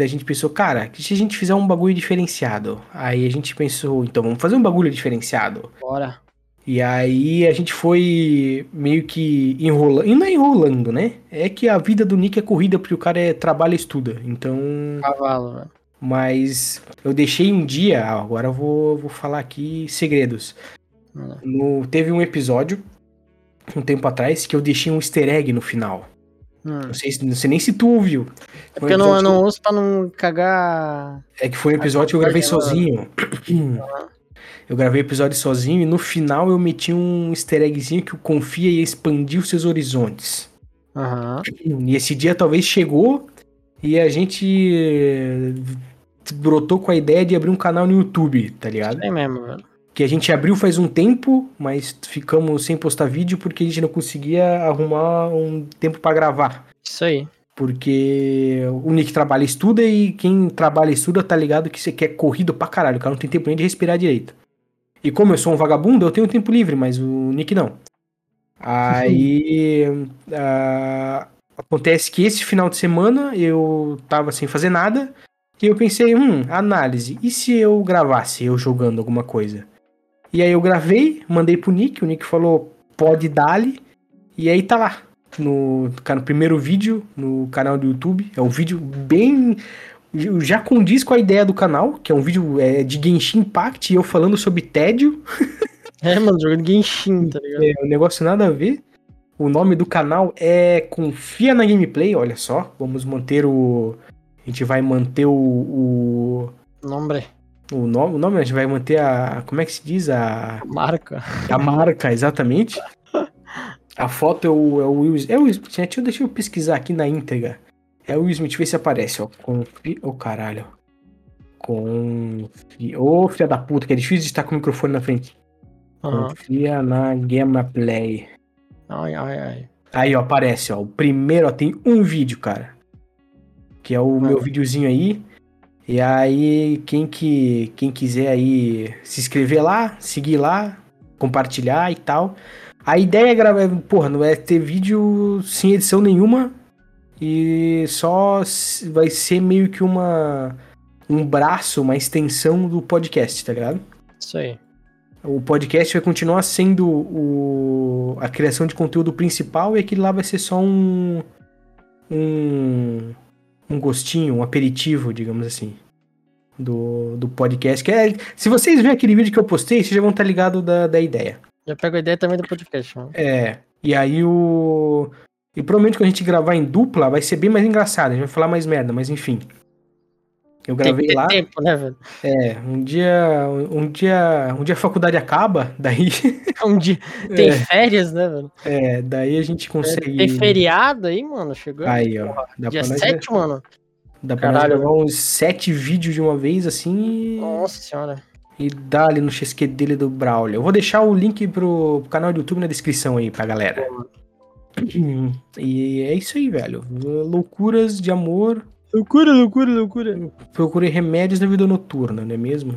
a gente pensou, cara, se a gente fizer um bagulho diferenciado? Aí a gente pensou, então vamos fazer um bagulho diferenciado. Bora. E aí a gente foi meio que enrolando. E não é enrolando, né? É que a vida do Nick é corrida porque o cara é, trabalha e estuda. Então. Cavalo, velho. Mas eu deixei um dia. ah, Agora eu vou, vou falar aqui segredos. No, teve um episódio, um tempo atrás, que eu deixei um easter egg no final. Hum. Não sei, se- não sei nem se tu ouviu. É Foi um porque eu não, eu não ouço pra não cagar. É que foi um episódio que eu gravei Aham. sozinho. Eu gravei episódio sozinho e no final eu meti um easter eggzinho que o Confia ia expandir os seus horizontes. Aham. E esse dia talvez chegou e a gente eh, brotou com a ideia de abrir um canal no YouTube, tá ligado? É mesmo, velho. Que a gente abriu faz um tempo, mas ficamos sem postar vídeo porque a gente não conseguia arrumar um tempo pra gravar. Isso aí. Porque o Nick trabalha e estuda e quem trabalha e estuda tá ligado que você quer corrido pra caralho, o cara não tem tempo nem de respirar direito. E como eu sou um vagabundo, eu tenho tempo livre, mas o Nick não. Aí ah, acontece que esse final de semana eu tava sem fazer nada e eu pensei, hum, análise, e se eu gravasse eu jogando alguma coisa? E aí eu gravei, mandei pro Nick, o Nick falou, pode dar-lhe, e aí tá lá, no, cara, no primeiro vídeo, no canal do YouTube, é um vídeo bem... Já condiz com a ideia do canal, que é um vídeo é, de Genshin Impact, e eu falando sobre tédio, É, mano, jogando Genshin, tá ligado? é um negócio nada a ver. O nome do canal é Confia na Gameplay, olha só. Vamos manter o. A gente vai manter o. O, Nombre. o nome, o nome, a gente vai manter a. Como é que se diz? A, Marca. a marca, exatamente. A foto é o, é o Will. É o deixa eu pesquisar aqui na íntegra. É o Will Smith, vê se aparece, ó. Confi... Ô, caralho. Confia. Ô, filha da puta, que é difícil de estar com o microfone na frente. Aham. Confia na Gameplay. Ai, ai, ai. Aí, ó, aparece, ó. O primeiro, ó, tem um vídeo, cara. Que é o meu videozinho aí. E aí, quem que quem quiser aí se inscrever lá, seguir lá, compartilhar e tal. A ideia é gravar, porra, não é ter vídeo sem edição nenhuma. E só vai ser meio que uma um braço, uma extensão do podcast, tá ligado? Isso aí. O podcast vai continuar sendo o, a criação de conteúdo principal e aquele lá vai ser só um, um, um gostinho, um aperitivo, digamos assim, do, do podcast. Que é, se vocês verem aquele vídeo que eu postei, vocês já vão estar ligados da, da ideia. Já pego a ideia também do podcast, mano. É, e aí o... E provavelmente quando a gente gravar em dupla, vai ser bem mais engraçado. A gente vai falar mais merda, mas enfim. Eu gravei lá. Tempo, né, velho? É, um dia, um dia, um dia a faculdade acaba, daí. Um dia tem é, férias, né, velho? É, daí a gente consegue. Tem feriado aí, mano, chegou. Aí, ó. Dá dia 7, nós... mano. Dá pra Caralho, gravar uns sete vídeos de uma vez, assim. Nossa senhora. E dá ali no XQ dele do Braulio. Eu vou deixar o link pro canal do YouTube na descrição aí pra galera. E é isso aí, velho. Loucuras de amor Loucura, loucura, loucura. Procure remédios na vida noturna, não é mesmo?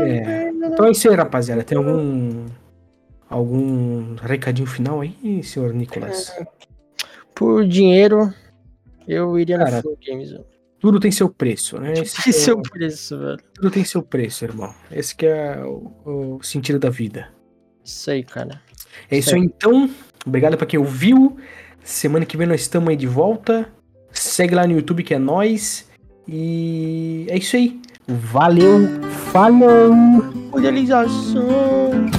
É. Então é isso aí, rapaziada. Tem algum. Algum recadinho final aí, senhor Nicolas? Por dinheiro, eu iria Cara, na Flow Games. Tudo tem seu preço, né? Esse tem é seu preço, velho. Tudo tem seu preço, irmão. Esse que é o, o sentido da vida. Isso aí, cara. É isso aí, então. Obrigado pra quem ouviu. Semana que vem nós estamos aí de volta. Segue lá no YouTube que é nós. E é isso aí. Valeu, falou! Realização!